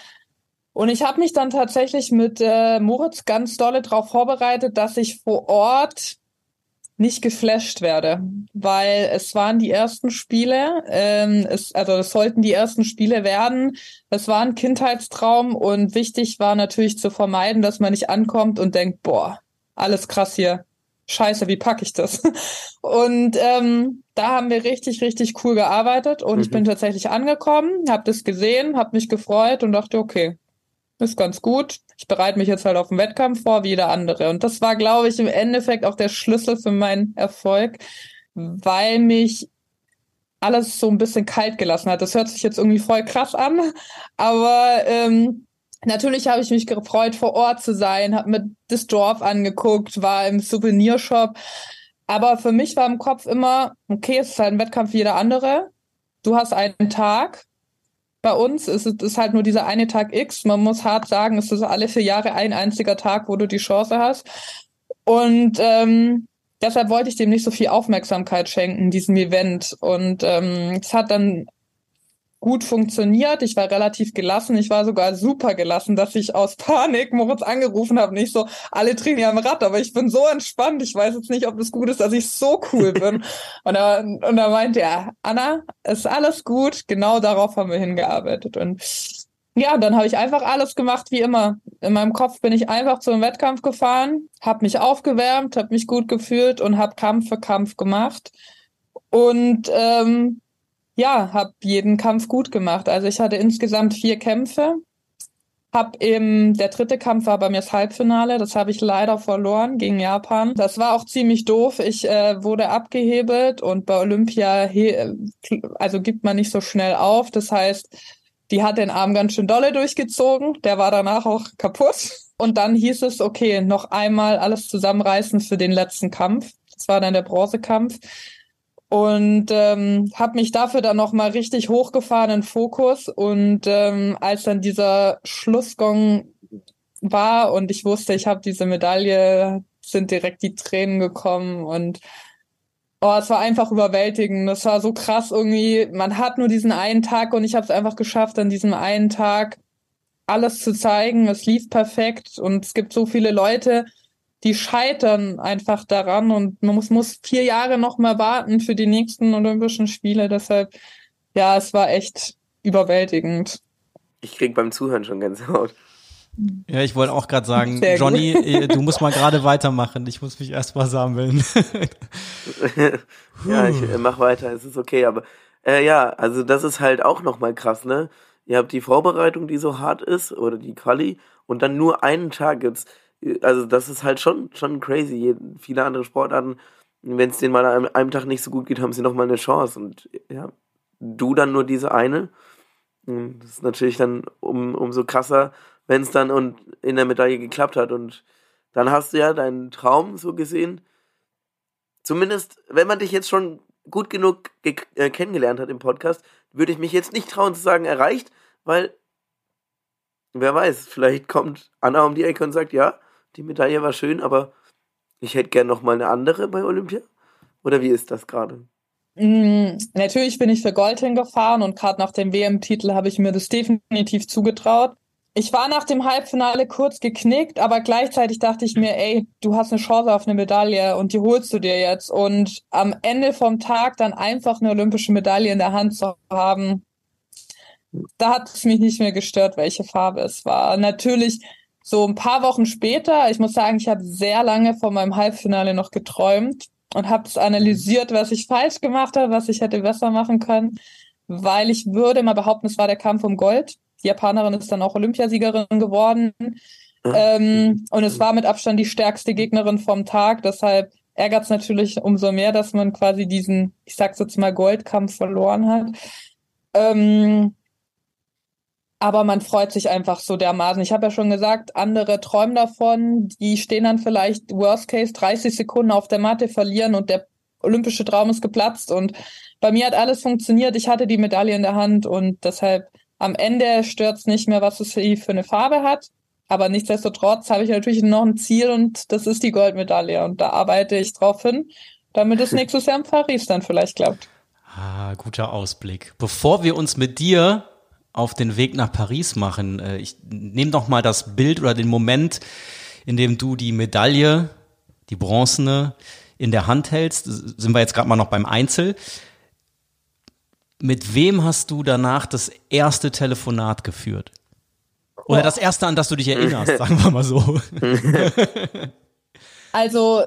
und ich habe mich dann tatsächlich mit äh, Moritz ganz dolle darauf vorbereitet, dass ich vor Ort nicht geflasht werde, weil es waren die ersten Spiele, ähm, es, also es sollten die ersten Spiele werden. Es war ein Kindheitstraum und wichtig war natürlich zu vermeiden, dass man nicht ankommt und denkt, boah, alles krass hier. Scheiße, wie packe ich das? *laughs* Und ähm, da haben wir richtig, richtig cool gearbeitet und mhm. ich bin tatsächlich angekommen, habe das gesehen, habe mich gefreut und dachte, okay, ist ganz gut. Ich bereite mich jetzt halt auf den Wettkampf vor, wie jeder andere. Und das war, glaube ich, im Endeffekt auch der Schlüssel für meinen Erfolg, weil mich alles so ein bisschen kalt gelassen hat. Das hört sich jetzt irgendwie voll krass an, aber ähm, natürlich habe ich mich gefreut, vor Ort zu sein, habe mir das Dorf angeguckt, war im Souvenirshop. Aber für mich war im Kopf immer, okay, es ist halt ein Wettkampf wie jeder andere. Du hast einen Tag, bei uns ist es ist halt nur dieser eine Tag X. Man muss hart sagen, es ist alle vier Jahre ein einziger Tag, wo du die Chance hast. Und ähm, deshalb wollte ich dem nicht so viel Aufmerksamkeit schenken, diesem Event. Und ähm, es hat dann gut funktioniert. Ich war relativ gelassen. Ich war sogar super gelassen, dass ich aus Panik Moritz angerufen habe. Nicht so, alle drehen ja am Rad, aber ich bin so entspannt. Ich weiß jetzt nicht, ob das gut ist, dass ich so cool bin. *laughs* und, da, und da meinte er, Anna, ist alles gut. Genau darauf haben wir hingearbeitet. Und ja, dann habe ich einfach alles gemacht wie immer. In meinem Kopf bin ich einfach zum Wettkampf gefahren, habe mich aufgewärmt, habe mich gut gefühlt und habe Kampf für Kampf gemacht. Und ähm, ja, habe jeden Kampf gut gemacht. Also ich hatte insgesamt vier Kämpfe. Hab im, der dritte Kampf war bei mir das Halbfinale. Das habe ich leider verloren gegen Japan. Das war auch ziemlich doof. Ich äh, wurde abgehebelt und bei Olympia, also gibt man nicht so schnell auf. Das heißt, die hat den Arm ganz schön dolle durchgezogen. Der war danach auch kaputt. Und dann hieß es, okay, noch einmal alles zusammenreißen für den letzten Kampf. Das war dann der Bronzekampf und ähm, habe mich dafür dann noch mal richtig hochgefahren in Fokus und ähm, als dann dieser Schlussgong war und ich wusste, ich habe diese Medaille, sind direkt die Tränen gekommen und oh, es war einfach überwältigend. Das war so krass irgendwie. Man hat nur diesen einen Tag und ich habe es einfach geschafft, an diesem einen Tag alles zu zeigen. Es lief perfekt und es gibt so viele Leute, die scheitern einfach daran und man muss, muss vier Jahre noch mal warten für die nächsten Olympischen Spiele. Deshalb, ja, es war echt überwältigend. Ich krieg beim Zuhören schon Gänsehaut. Ja, ich wollte auch gerade sagen, Johnny, äh, du musst mal gerade weitermachen. Ich muss mich erst mal sammeln. *laughs* ja, ich äh, mach weiter, es ist okay, aber äh, ja, also das ist halt auch nochmal krass, ne? Ihr habt die Vorbereitung, die so hart ist, oder die Quali, und dann nur einen Tag. Jetzt also das ist halt schon, schon crazy. Viele andere Sportarten, wenn es denen mal an einem Tag nicht so gut geht, haben sie nochmal eine Chance. Und ja, du dann nur diese eine. Hm, das ist natürlich dann um, umso krasser, wenn es dann und in der Medaille geklappt hat. Und dann hast du ja deinen Traum so gesehen. Zumindest, wenn man dich jetzt schon gut genug äh, kennengelernt hat im Podcast, würde ich mich jetzt nicht trauen zu sagen, erreicht, weil wer weiß, vielleicht kommt Anna um die Ecke und sagt, ja, die Medaille war schön, aber ich hätte gern noch mal eine andere bei Olympia. Oder wie ist das gerade? Mm, natürlich bin ich für Gold hingefahren und gerade nach dem WM-Titel habe ich mir das definitiv zugetraut. Ich war nach dem Halbfinale kurz geknickt, aber gleichzeitig dachte ich mir, ey, du hast eine Chance auf eine Medaille und die holst du dir jetzt. Und am Ende vom Tag dann einfach eine olympische Medaille in der Hand zu haben, da hat es mich nicht mehr gestört, welche Farbe es war. Natürlich so ein paar Wochen später, ich muss sagen, ich habe sehr lange vor meinem Halbfinale noch geträumt und habe es analysiert, was ich falsch gemacht habe, was ich hätte besser machen können, weil ich würde mal behaupten, es war der Kampf um Gold. Die Japanerin ist dann auch Olympiasiegerin geworden. Ähm, und es war mit Abstand die stärkste Gegnerin vom Tag. Deshalb ärgert es natürlich umso mehr, dass man quasi diesen, ich sag's jetzt mal, Goldkampf verloren hat. Ähm, aber man freut sich einfach so dermaßen. Ich habe ja schon gesagt, andere träumen davon, die stehen dann vielleicht Worst Case 30 Sekunden auf der Matte, verlieren und der olympische Traum ist geplatzt. Und bei mir hat alles funktioniert. Ich hatte die Medaille in der Hand und deshalb am Ende stört es nicht mehr, was es für eine Farbe hat. Aber nichtsdestotrotz habe ich natürlich noch ein Ziel und das ist die Goldmedaille. Und da arbeite ich drauf hin, damit es nächstes Jahr in Paris dann vielleicht klappt. Ah, guter Ausblick. Bevor wir uns mit dir auf den Weg nach Paris machen. Äh, ich nehme doch mal das Bild oder den Moment, in dem du die Medaille, die bronzene, in der Hand hältst. Sind wir jetzt gerade mal noch beim Einzel. Mit wem hast du danach das erste Telefonat geführt? Oder das erste, an das du dich erinnerst, *laughs* sagen wir mal so. *laughs* Also,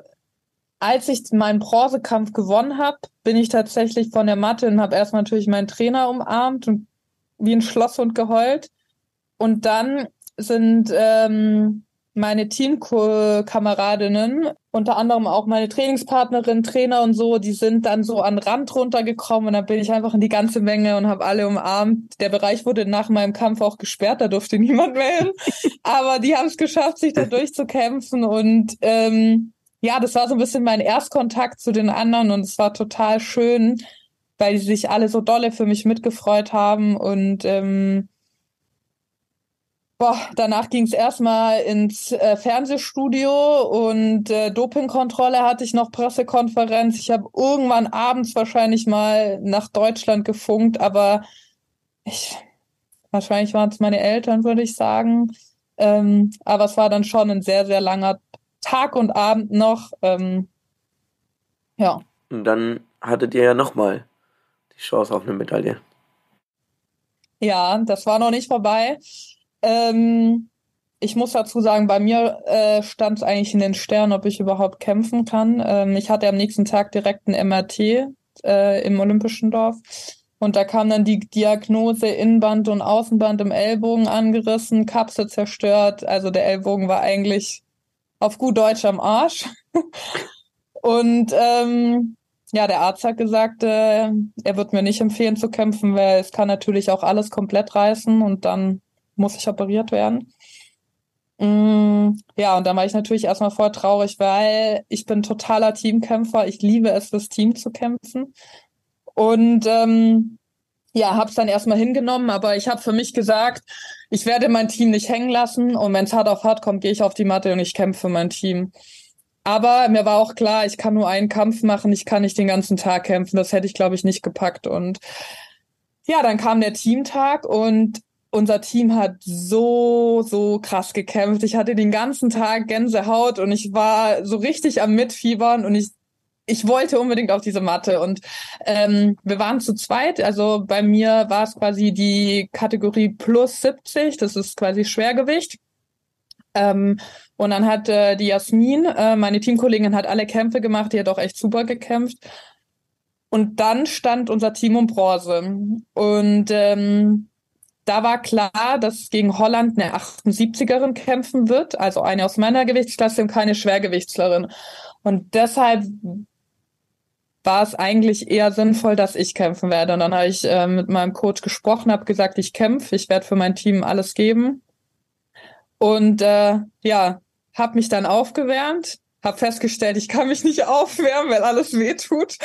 als ich meinen Bronzekampf gewonnen habe, bin ich tatsächlich von der Matte und habe erstmal natürlich meinen Trainer umarmt und wie ein Schlosshund geheult. Und dann sind ähm, meine Teamkameradinnen, unter anderem auch meine Trainingspartnerin, Trainer und so, die sind dann so an Rand runtergekommen und dann bin ich einfach in die ganze Menge und habe alle umarmt. Der Bereich wurde nach meinem Kampf auch gesperrt, da durfte *laughs* niemand mehr hin. Aber die haben es geschafft, sich da durchzukämpfen und ähm, ja, das war so ein bisschen mein Erstkontakt zu den anderen und es war total schön, weil die sich alle so dolle für mich mitgefreut haben und ähm, boah, danach ging es erstmal ins äh, Fernsehstudio und äh, Dopingkontrolle hatte ich noch Pressekonferenz. Ich habe irgendwann abends wahrscheinlich mal nach Deutschland gefunkt, aber ich wahrscheinlich waren es meine Eltern, würde ich sagen. Ähm, aber es war dann schon ein sehr, sehr langer Tag und Abend noch. Ähm, ja. Und dann hattet ihr ja nochmal die Chance auf eine Medaille. Ja, das war noch nicht vorbei. Ähm, ich muss dazu sagen, bei mir äh, stand es eigentlich in den Sternen, ob ich überhaupt kämpfen kann. Ähm, ich hatte am nächsten Tag direkt ein MRT äh, im Olympischen Dorf. Und da kam dann die Diagnose Innenband und Außenband im Ellbogen angerissen, Kapsel zerstört. Also der Ellbogen war eigentlich auf gut Deutsch am Arsch. *laughs* und ähm, ja, der Arzt hat gesagt, äh, er wird mir nicht empfehlen zu kämpfen, weil es kann natürlich auch alles komplett reißen und dann muss ich operiert werden. Mm, ja, und dann war ich natürlich erstmal voll traurig, weil ich bin totaler Teamkämpfer. Ich liebe es, fürs Team zu kämpfen. Und ähm, ja, hab's dann erstmal hingenommen, aber ich habe für mich gesagt, ich werde mein Team nicht hängen lassen und wenn es hart auf hart kommt, gehe ich auf die Matte und ich kämpfe für mein Team. Aber mir war auch klar, ich kann nur einen Kampf machen, ich kann nicht den ganzen Tag kämpfen. Das hätte ich, glaube ich, nicht gepackt. Und ja, dann kam der Teamtag und unser Team hat so, so krass gekämpft. Ich hatte den ganzen Tag Gänsehaut und ich war so richtig am Mitfiebern und ich, ich wollte unbedingt auf diese Matte. Und ähm, wir waren zu zweit. Also bei mir war es quasi die Kategorie plus 70. Das ist quasi Schwergewicht. Ähm, und dann hat äh, die Jasmin, äh, meine Teamkollegin, hat alle Kämpfe gemacht, die hat auch echt super gekämpft. Und dann stand unser Team um Bronze. Und ähm, da war klar, dass gegen Holland eine 78erin kämpfen wird, also eine aus meiner Gewichtsklasse und keine Schwergewichtslerin. Und deshalb war es eigentlich eher sinnvoll, dass ich kämpfen werde. Und dann habe ich äh, mit meinem Coach gesprochen, habe gesagt, ich kämpfe, ich werde für mein Team alles geben. Und äh, ja, habe mich dann aufgewärmt, habe festgestellt, ich kann mich nicht *laughs* aufwärmen, weil alles wehtut.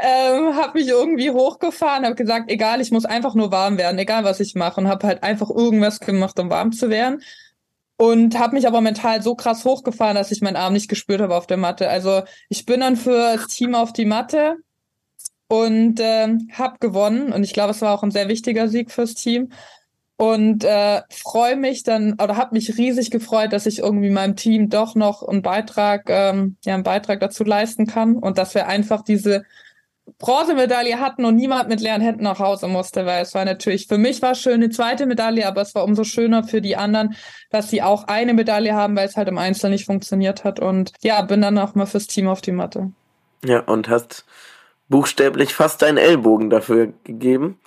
Ähm, habe mich irgendwie hochgefahren, habe gesagt, egal, ich muss einfach nur warm werden, egal was ich mache. Und habe halt einfach irgendwas gemacht, um warm zu werden. Und habe mich aber mental so krass hochgefahren, dass ich meinen Arm nicht gespürt habe auf der Matte. Also ich bin dann für das Team auf die Matte und äh, habe gewonnen. Und ich glaube, es war auch ein sehr wichtiger Sieg fürs Team und äh, freue mich dann oder habe mich riesig gefreut, dass ich irgendwie meinem Team doch noch einen Beitrag, ähm, ja, einen Beitrag dazu leisten kann und dass wir einfach diese Bronzemedaille hatten und niemand mit leeren Händen nach Hause musste, weil es war natürlich für mich war schön eine zweite Medaille, aber es war umso schöner für die anderen, dass sie auch eine Medaille haben, weil es halt im Einzel nicht funktioniert hat und ja, bin dann auch mal fürs Team auf die Matte. Ja, und hast buchstäblich fast deinen Ellbogen dafür gegeben.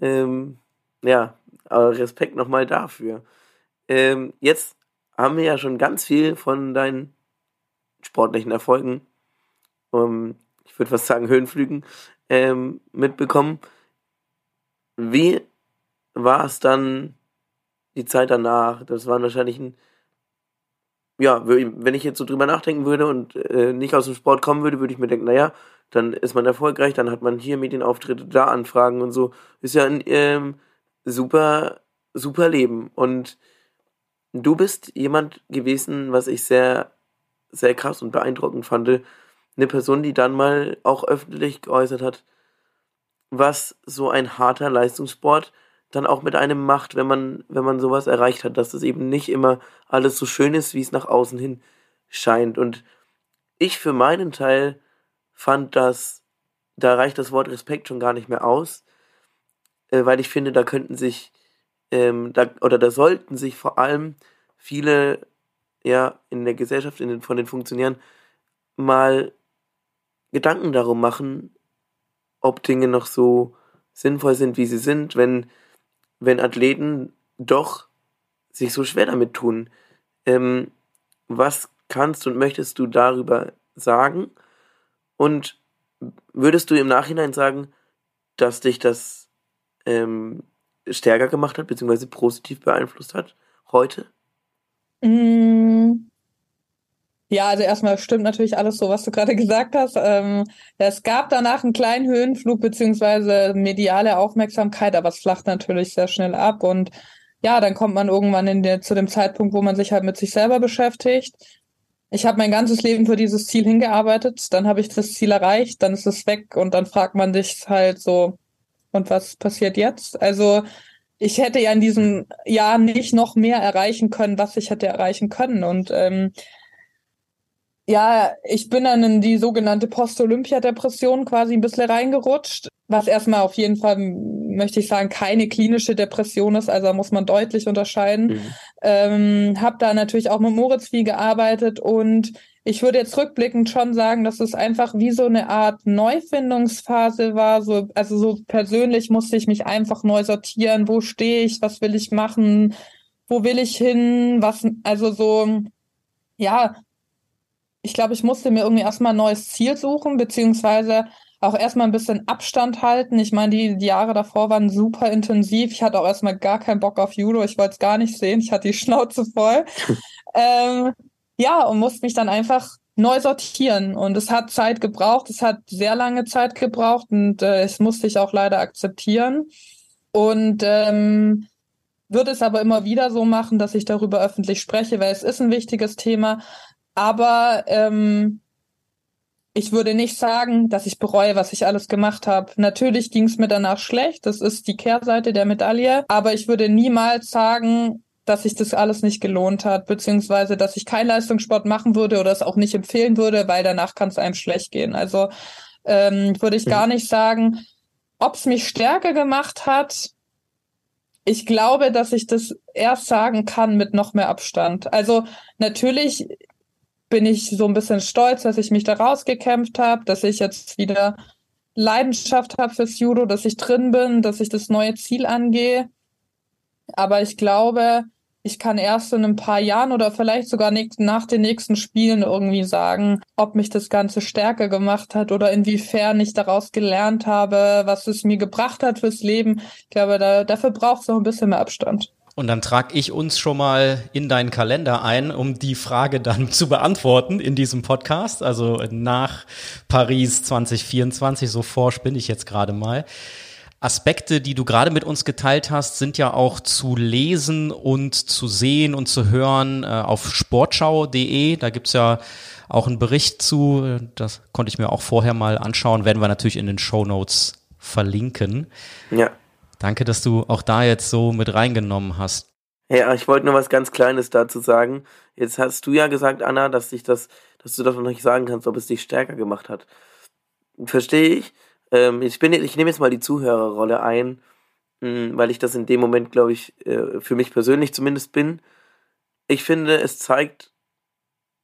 Ähm, ja, aber Respekt nochmal dafür. Ähm, jetzt haben wir ja schon ganz viel von deinen sportlichen Erfolgen, um, ich würde fast sagen Höhenflügen, ähm, mitbekommen. Wie war es dann die Zeit danach? Das war wahrscheinlich ein, ja, wenn ich jetzt so drüber nachdenken würde und äh, nicht aus dem Sport kommen würde, würde ich mir denken, naja, dann ist man erfolgreich, dann hat man hier Medienauftritte, da Anfragen und so. Ist ja ein ähm, super, super Leben. Und du bist jemand gewesen, was ich sehr, sehr krass und beeindruckend fand. Eine Person, die dann mal auch öffentlich geäußert hat, was so ein harter Leistungssport dann auch mit einem macht, wenn man, wenn man sowas erreicht hat, dass es eben nicht immer alles so schön ist, wie es nach außen hin scheint. Und ich für meinen Teil fand das, da reicht das Wort Respekt schon gar nicht mehr aus, äh, weil ich finde, da könnten sich, ähm, da, oder da sollten sich vor allem viele, ja, in der Gesellschaft, in den, von den Funktionären mal Gedanken darum machen, ob Dinge noch so sinnvoll sind, wie sie sind, wenn, wenn Athleten doch sich so schwer damit tun. Ähm, was kannst und möchtest du darüber sagen? Und würdest du im Nachhinein sagen, dass dich das ähm, stärker gemacht hat, beziehungsweise positiv beeinflusst hat heute? Mm. Ja, also erstmal stimmt natürlich alles so, was du gerade *laughs* gesagt hast. Ähm, es gab danach einen kleinen Höhenflug beziehungsweise mediale Aufmerksamkeit, aber es flacht natürlich sehr schnell ab und ja, dann kommt man irgendwann der, zu dem Zeitpunkt, wo man sich halt mit sich selber beschäftigt. Ich habe mein ganzes Leben für dieses Ziel hingearbeitet, dann habe ich das Ziel erreicht, dann ist es weg und dann fragt man sich halt so, und was passiert jetzt? Also ich hätte ja in diesem Jahr nicht noch mehr erreichen können, was ich hätte erreichen können. Und ähm, ja, ich bin dann in die sogenannte Post-Olympia-Depression quasi ein bisschen reingerutscht, was erstmal auf jeden Fall, möchte ich sagen, keine klinische Depression ist, also da muss man deutlich unterscheiden. Mhm. Ähm, hab da natürlich auch mit Moritz viel gearbeitet und ich würde jetzt rückblickend schon sagen, dass es einfach wie so eine Art Neufindungsphase war. So, also so persönlich musste ich mich einfach neu sortieren. Wo stehe ich? Was will ich machen? Wo will ich hin? Was, also so, ja, ich glaube, ich musste mir irgendwie erstmal ein neues Ziel suchen, beziehungsweise auch erstmal ein bisschen Abstand halten. Ich meine, die, die Jahre davor waren super intensiv. Ich hatte auch erstmal gar keinen Bock auf Judo. Ich wollte es gar nicht sehen. Ich hatte die *laughs* Schnauze voll. ähm, ja, und musste mich dann einfach neu sortieren. Und es hat Zeit gebraucht, es hat sehr lange Zeit gebraucht und äh, es musste ich auch leider akzeptieren. Und ähm, würde es aber immer wieder so machen, dass ich darüber öffentlich spreche, weil es ist ein wichtiges Thema. Aber ähm, ich würde nicht sagen, dass ich bereue, was ich alles gemacht habe. Natürlich ging es mir danach schlecht, das ist die Kehrseite der Medaille, aber ich würde niemals sagen, dass sich das alles nicht gelohnt hat, beziehungsweise dass ich keinen Leistungssport machen würde oder es auch nicht empfehlen würde, weil danach kann es einem schlecht gehen. Also ähm, würde ich gar nicht sagen, ob es mich stärker gemacht hat. Ich glaube, dass ich das erst sagen kann mit noch mehr Abstand. Also natürlich bin ich so ein bisschen stolz, dass ich mich da rausgekämpft habe, dass ich jetzt wieder Leidenschaft habe fürs Judo, dass ich drin bin, dass ich das neue Ziel angehe. Aber ich glaube, ich kann erst in ein paar Jahren oder vielleicht sogar nach den nächsten Spielen irgendwie sagen, ob mich das Ganze stärker gemacht hat oder inwiefern ich daraus gelernt habe, was es mir gebracht hat fürs Leben. Ich glaube, da, dafür braucht es noch ein bisschen mehr Abstand. Und dann trage ich uns schon mal in deinen Kalender ein, um die Frage dann *laughs* zu beantworten in diesem Podcast. Also nach Paris 2024, so vorspinne ich jetzt gerade mal. Aspekte, die du gerade mit uns geteilt hast, sind ja auch zu lesen und zu sehen und zu hören äh, auf sportschau.de. Da gibt's ja auch einen Bericht zu. Das konnte ich mir auch vorher mal anschauen. Werden wir natürlich in den Show Notes verlinken. Ja. Danke, dass du auch da jetzt so mit reingenommen hast. Ja, ich wollte nur was ganz Kleines dazu sagen. Jetzt hast du ja gesagt, Anna, dass dich das, dass du das noch nicht sagen kannst, ob es dich stärker gemacht hat. Verstehe ich. Ähm, ich, bin, ich nehme jetzt mal die Zuhörerrolle ein, mh, hm, weil ich das in dem Moment, glaube ich, äh, für mich persönlich zumindest bin. Ich finde, es zeigt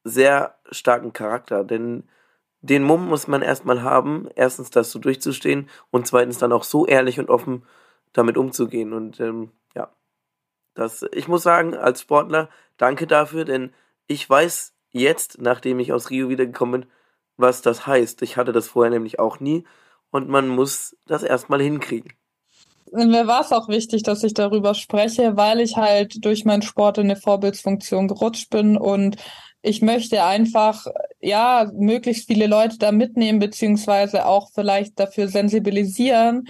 sehr starken Charakter, denn den Mumm muss man erstmal haben, erstens das so durchzustehen und zweitens dann auch so ehrlich und offen damit umzugehen. Und ähm, ja, das, ich muss sagen, als Sportler, danke dafür, denn ich weiß jetzt, nachdem ich aus Rio wiedergekommen bin, was das heißt. Ich hatte das vorher nämlich auch nie und man muss das erstmal hinkriegen. Mir war es auch wichtig, dass ich darüber spreche, weil ich halt durch meinen Sport in eine Vorbildsfunktion gerutscht bin und ich möchte einfach, ja, möglichst viele Leute da mitnehmen, beziehungsweise auch vielleicht dafür sensibilisieren,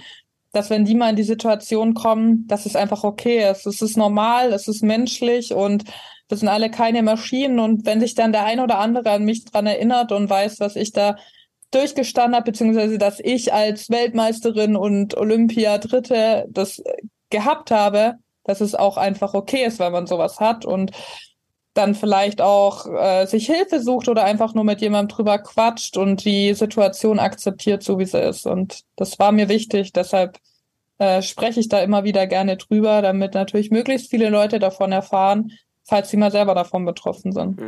dass wenn die mal in die Situation kommen, dass es einfach okay ist. Es ist normal, es ist menschlich und wir sind alle keine Maschinen und wenn sich dann der ein oder andere an mich dran erinnert und weiß, was ich da durchgestanden habe, beziehungsweise dass ich als Weltmeisterin und Olympia Dritte das gehabt habe, dass es auch einfach okay ist, weil man sowas hat und dann vielleicht auch äh, sich Hilfe sucht oder einfach nur mit jemandem drüber quatscht und die Situation akzeptiert, so wie sie ist. Und das war mir wichtig, deshalb äh, spreche ich da immer wieder gerne drüber, damit natürlich möglichst viele Leute davon erfahren, falls sie mal selber davon betroffen sind.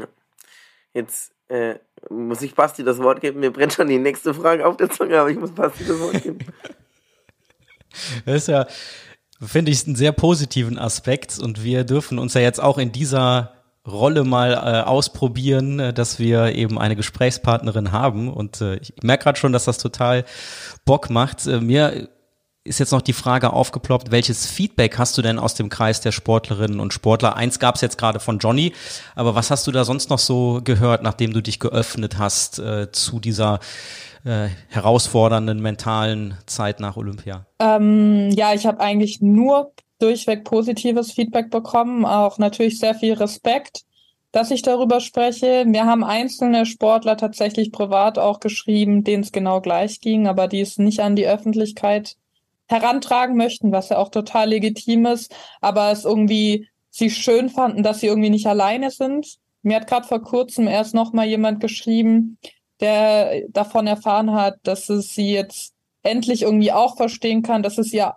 Jetzt äh, muss ich Basti das Wort geben. Mir brennt schon die nächste Frage auf der Zunge, aber ich muss Basti das Wort geben. *laughs* Das ist ja, finde ich, einen sehr positiven Aspekt und wir dürfen uns ja jetzt auch in dieser Rolle mal äh, ausprobieren, äh, dass wir eben eine Gesprächspartnerin haben. Und äh, ich merke gerade schon, dass das total Bock macht. Äh, mir ist jetzt noch die Frage aufgeploppt, welches Feedback hast du denn aus dem Kreis der Sportlerinnen und Sportler? Eins gab es jetzt gerade von Johnny, aber was hast du da sonst noch so gehört, nachdem du dich geöffnet hast äh, zu dieser äh, herausfordernden mentalen Zeit nach Olympia? Ähm, ja, ich habe eigentlich nur durchweg positives Feedback bekommen, auch natürlich sehr viel Respekt, dass ich darüber spreche. Mir haben einzelne Sportler tatsächlich privat auch geschrieben, denen es genau gleich ging, aber die es nicht an die Öffentlichkeit herantragen möchten, was ja auch total legitim ist, aber es irgendwie sie schön fanden, dass sie irgendwie nicht alleine sind. Mir hat gerade vor kurzem erst noch mal jemand geschrieben, der davon erfahren hat, dass es sie jetzt endlich irgendwie auch verstehen kann, dass es ja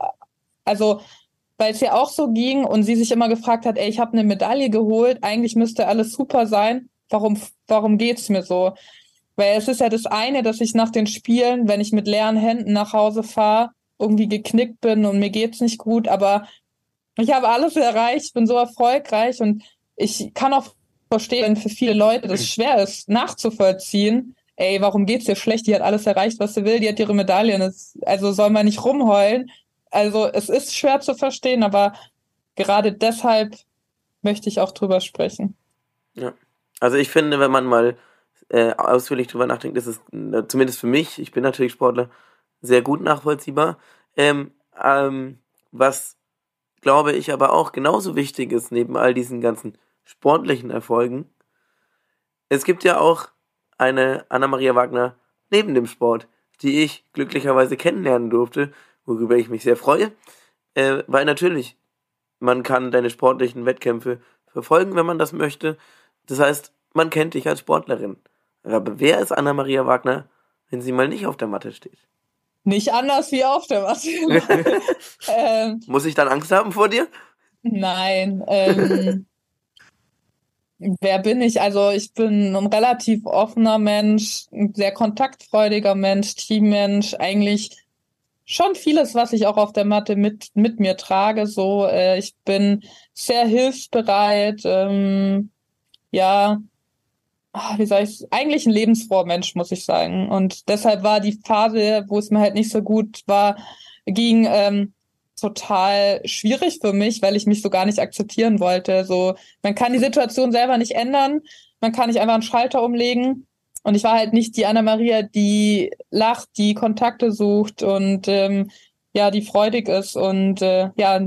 also weil es ja auch so ging und sie sich immer gefragt hat, ey, ich habe eine Medaille geholt, eigentlich müsste alles super sein. Warum, warum geht's mir so? Weil es ist ja das eine, dass ich nach den Spielen, wenn ich mit leeren Händen nach Hause fahre, irgendwie geknickt bin und mir geht's nicht gut, aber ich habe alles erreicht, bin so erfolgreich und ich kann auch verstehen, wenn für viele Leute das schwer ist, nachzuvollziehen. Ey, warum geht's dir schlecht? Die hat alles erreicht, was sie will, die hat ihre Medaillen. Also soll man nicht rumheulen. Also es ist schwer zu verstehen, aber gerade deshalb möchte ich auch drüber sprechen. Ja. Also ich finde, wenn man mal äh, ausführlich drüber nachdenkt, ist es äh, zumindest für mich, ich bin natürlich Sportler, sehr gut nachvollziehbar. Ähm, ähm, was glaube ich aber auch genauso wichtig ist, neben all diesen ganzen sportlichen Erfolgen, es gibt ja auch eine Anna-Maria Wagner neben dem Sport, die ich glücklicherweise kennenlernen durfte worüber ich mich sehr freue, äh, weil natürlich, man kann deine sportlichen Wettkämpfe verfolgen, wenn man das möchte. Das heißt, man kennt dich als Sportlerin. Aber wer ist Anna-Maria Wagner, wenn sie mal nicht auf der Matte steht? Nicht anders wie auf der Matte. *laughs* ähm, Muss ich dann Angst haben vor dir? Nein. Ähm, wer bin ich? Also ich bin ein relativ offener Mensch, ein sehr kontaktfreudiger Mensch, Teammensch, eigentlich schon vieles, was ich auch auf der Matte mit, mit mir trage. So, äh, ich bin sehr hilfsbereit, ähm, ja, ah, wie sag ich, eigentlich ein lebensfroher Mensch, muss ich sagen. Und deshalb war die Phase, wo es mir halt nicht so gut war, ging ähm, total schwierig für mich, weil ich mich so gar nicht akzeptieren wollte. So, man kann die Situation selber nicht ändern, man kann nicht einfach einen Schalter umlegen. Und ich war halt nicht die Anna-Maria, die lacht, die Kontakte sucht und ähm, ja, die freudig ist. Und äh, ja,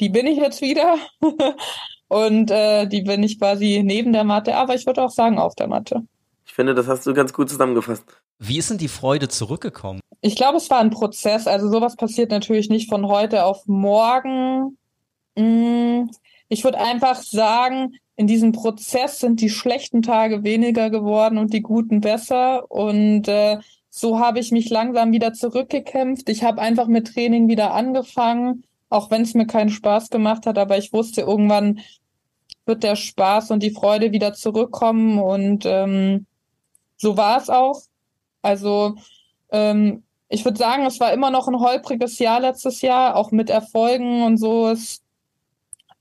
die bin ich jetzt wieder. *laughs* und äh, die bin ich quasi neben der Matte, aber ich würde auch sagen auf der Matte. Ich finde, das hast du ganz gut zusammengefasst. Wie ist denn die Freude zurückgekommen? Ich glaube, es war ein Prozess. Also sowas passiert natürlich nicht von heute auf morgen. Mm, ich würde einfach sagen, in diesem Prozess sind die schlechten Tage weniger geworden und die guten besser. Und äh, so habe ich mich langsam wieder zurückgekämpft. Ich habe einfach mit Training wieder angefangen, auch wenn es mir keinen Spaß gemacht hat. Aber ich wusste, irgendwann wird der Spaß und die Freude wieder zurückkommen. Und ähm, so war es auch. Also ähm, ich würde sagen, es war immer noch ein holpriges Jahr letztes Jahr, auch mit Erfolgen und so. Es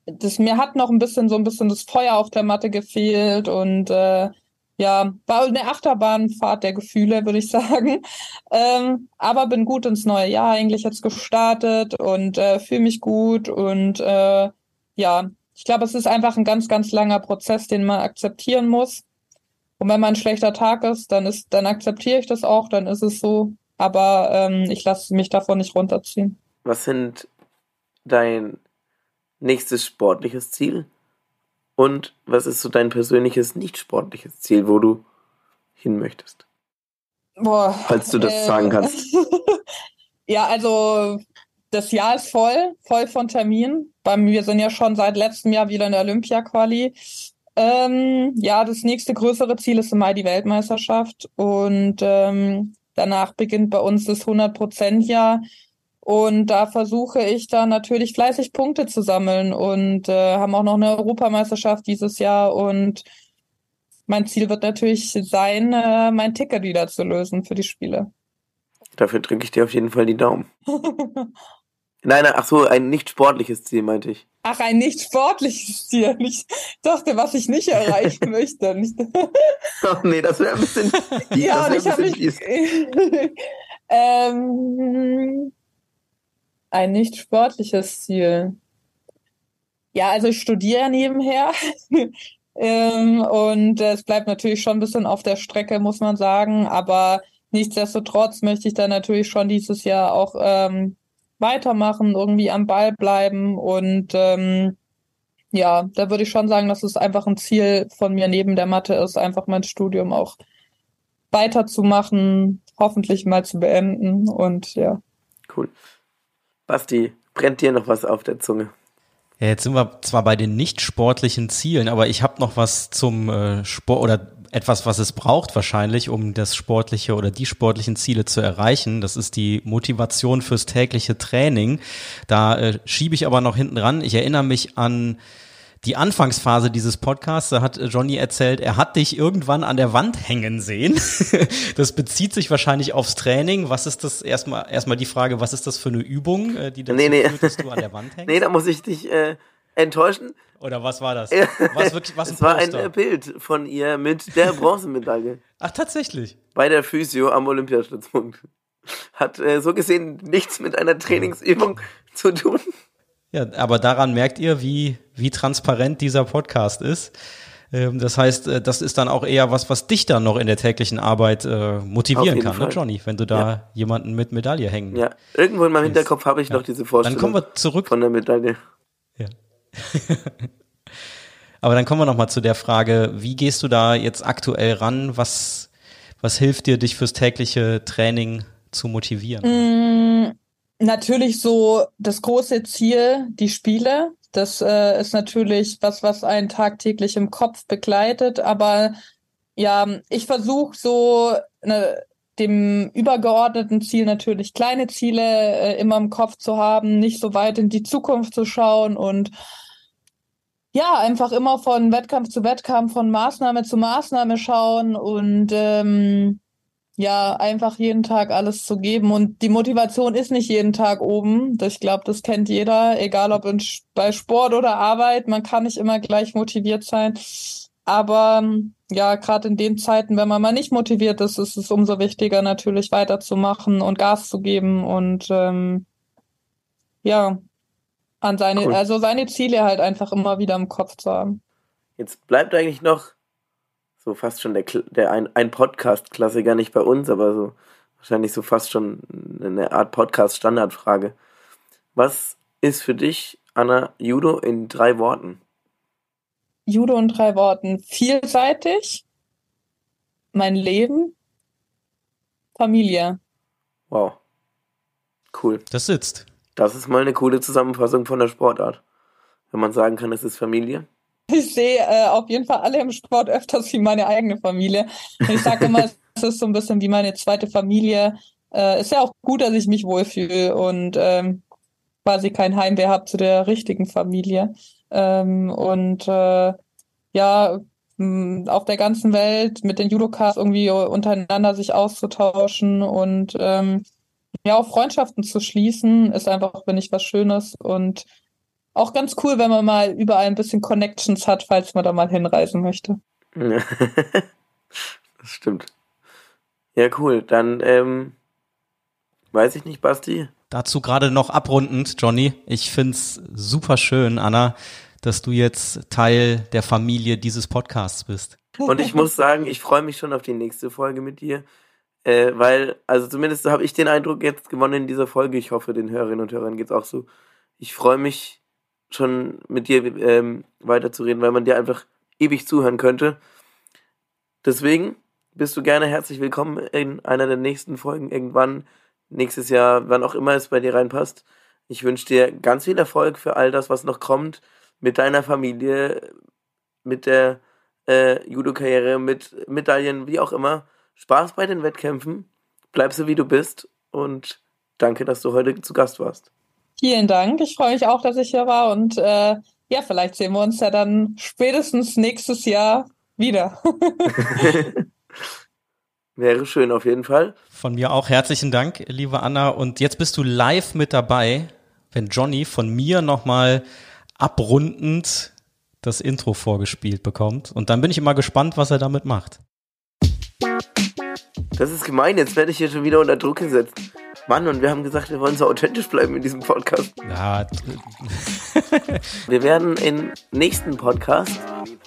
das, mir hat noch ein bisschen so ein bisschen das Feuer auf der Matte gefehlt und äh, ja, war eine Achterbahnfahrt der Gefühle, würde ich *laughs* sagen. Ähm, aber bin gut ins neue Jahr eigentlich jetzt gestartet und äh, fühle mich gut und äh, ja, ich glaube, es ist einfach ein ganz, ganz langer Prozess, den man akzeptieren muss. Und wenn mal ein schlechter Tag ist, dann ist, dann akzeptiere ich das auch, dann ist es so. Aber ähm, ich lasse mich davon nicht runterziehen. Was sind dein nächstes sportliches Ziel? Und was ist so dein persönliches nicht sportliches Ziel, wo du hin möchtest? Boah, Falls du das äh, sagen kannst. *laughs* ja, also das Jahr ist voll, voll von Terminen. Wir sind ja schon seit letztem Jahr wieder in der Olympia-Quali. Ähm, ja, das nächste größere Ziel ist im Mai die Weltmeisterschaft und ähm, danach beginnt bei uns das 100-Prozent-Jahr. Und da versuche ich dann natürlich fleißig Punkte zu sammeln und äh, haben auch noch eine Europameisterschaft dieses Jahr. Und mein Ziel wird natürlich sein, äh, mein Ticket wieder zu lösen für die Spiele. Dafür drücke ich dir auf jeden Fall die Daumen. *laughs* nein, ach so, ein nicht sportliches Ziel meinte ich. Ach, ein nicht sportliches Ziel. Ich dachte, was ich nicht erreichen *laughs* möchte. Nicht oh, nee, das wäre ein bisschen. *laughs* ja, und ich habe mich. ähm, ein nicht sportliches Ziel. Ja, also ich studiere nebenher. *laughs* ähm, und es bleibt natürlich schon ein bisschen auf der Strecke, muss man sagen. Aber nichtsdestotrotz möchte ich dann natürlich schon dieses Jahr auch ähm, weitermachen, irgendwie am Ball bleiben. Und ähm, ja, da würde ich schon sagen, dass es einfach ein Ziel von mir neben der Mathe ist, einfach mein Studium auch weiterzumachen, hoffentlich mal zu beenden. Und ja. Cool. Basti, brennt dir noch was auf der Zunge? Ja, jetzt sind wir zwar bei den nicht sportlichen Zielen, aber ich habe noch was zum äh, Sport oder etwas, was es braucht wahrscheinlich, um das sportliche oder die sportlichen Ziele zu erreichen. Das ist die Motivation fürs tägliche Training. Da äh, schiebe ich aber noch hinten ran. Ich erinnere mich an die Anfangsphase dieses Podcasts, da hat Johnny erzählt, er hat dich irgendwann an der Wand hängen sehen. *laughs* das bezieht sich wahrscheinlich aufs Training. Was ist das erstmal erstmal die Frage, was ist das für eine Übung, äh, die dazu nee, nee. führt, dass du an der Wand *laughs* hängst? Nee, da muss ich dich äh, enttäuschen. Oder was war das? *laughs* Was wirklich was ein Es war ein äh, Bild von ihr mit der Bronzemedaille. Ach, tatsächlich. Bei der Physio am Olympiastützpunkt. Hat äh, so gesehen nichts mit einer Trainingsübung zu tun. Ja, aber daran merkt ihr, wie, wie transparent dieser Podcast ist. Ähm, das heißt, äh, das ist dann auch eher was, was dich dann noch in der täglichen Arbeit äh, motivieren kann, ne, Fall. ne, Johnny, wenn du da ja. jemanden mit Medaille hängen. Ja, irgendwo in meinem Hinterkopf habe ich ja. noch diese Vorstellung. Dann kommen wir zurück von der Medaille. Ja. *laughs* Aber dann kommen wir noch mal zu der Frage, wie gehst du da jetzt aktuell ran? Was, was hilft dir, dich fürs tägliche Training zu motivieren? Natürlich so das große Ziel, die Spiele. Das äh, ist natürlich was, was einen tagtäglich im Kopf begleitet. Aber ja, ich versuche so ne, dem übergeordneten Ziel natürlich kleine Ziele äh, immer im Kopf zu haben, nicht so weit in die Zukunft zu schauen und ja, einfach immer von Wettkampf zu Wettkampf, von Maßnahme zu Maßnahme schauen und ähm, ja, einfach jeden Tag alles zu geben. Und die Motivation ist nicht jeden Tag oben. Ich glaube, das kennt jeder, egal ob in, bei Sport oder Arbeit. Man kann nicht immer gleich motiviert sein. Aber ja, gerade in den Zeiten, wenn man mal nicht motiviert ist, ist es umso wichtiger, natürlich weiterzumachen und Gas zu geben und ähm, ja, an seine, cool. also seine Ziele halt einfach immer wieder im Kopf zu haben. Jetzt bleibt eigentlich noch so fast schon der, der ein, ein Podcast-Klassiker, nicht bei uns, aber so wahrscheinlich so fast schon eine Art Podcast-Standardfrage. Was ist für dich, Anna, Judo in drei Worten? Judo in drei Worten. Vielseitig, mein Leben, Familie. Wow. Cool. Das sitzt. Das ist mal eine coole Zusammenfassung von der Sportart. Wenn man sagen kann, es ist Familie. Ich sehe äh, auf jeden Fall alle im Sport öfters wie meine eigene Familie. Ich sage immer, *laughs* es ist so ein bisschen wie meine zweite Familie. Äh, ist ja auch gut, dass ich mich wohlfühle und ähm, quasi kein Heimweh habe zu der richtigen Familie. Ähm, und äh, ja, auf der ganzen Welt mit den Judokas irgendwie untereinander sich auszutauschen und ähm, ja, auch Freundschaften zu schließen, ist einfach, finde ich, was Schönes und auch ganz cool, wenn man mal überall ein bisschen Connections hat, falls man da mal hinreisen möchte. *laughs* das stimmt. Ja, cool. Dann ähm, weiß ich nicht, Basti. Dazu gerade noch abrundend, Johnny. Ich find's super schön, Anna, dass du jetzt Teil der Familie dieses Podcasts bist. Und ich muss sagen, ich freue mich schon auf die nächste Folge mit dir. Äh, weil, also zumindest habe ich den Eindruck jetzt gewonnen in dieser Folge. Ich hoffe, den Hörerinnen und Hörern geht's auch so. Ich freue mich schon mit dir ähm, weiterzureden, weil man dir einfach ewig zuhören könnte. Deswegen bist du gerne herzlich willkommen in einer der nächsten Folgen irgendwann, nächstes Jahr, wann auch immer es bei dir reinpasst. Ich wünsche dir ganz viel Erfolg für all das, was noch kommt, mit deiner Familie, mit der äh, Judo-Karriere, mit Medaillen, wie auch immer. Spaß bei den Wettkämpfen, bleib so wie du bist und danke, dass du heute zu Gast warst. Vielen Dank. Ich freue mich auch, dass ich hier war und äh, ja, vielleicht sehen wir uns ja dann spätestens nächstes Jahr wieder. *laughs* Wäre schön auf jeden Fall. Von mir auch herzlichen Dank, liebe Anna. Und jetzt bist du live mit dabei, wenn Johnny von mir nochmal abrundend das Intro vorgespielt bekommt. Und dann bin ich immer gespannt, was er damit macht. Das ist gemein, jetzt werde ich hier schon wieder unter Druck gesetzt. Mann, und wir haben gesagt, wir wollen so authentisch bleiben in diesem Podcast. Ja. wir werden im nächsten Podcast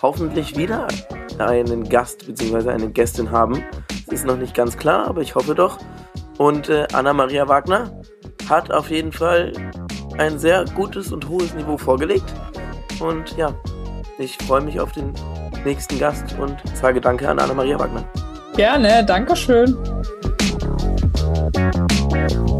hoffentlich wieder einen Gast bzw. eine Gästin haben. Das ist noch nicht ganz klar, aber ich hoffe doch. Und äh, Anna-Maria Wagner hat auf jeden Fall ein sehr gutes und hohes Niveau vorgelegt. Und ja, ich freue mich auf den nächsten Gast und sage Danke an Anna-Maria Wagner. Gerne, danke schön.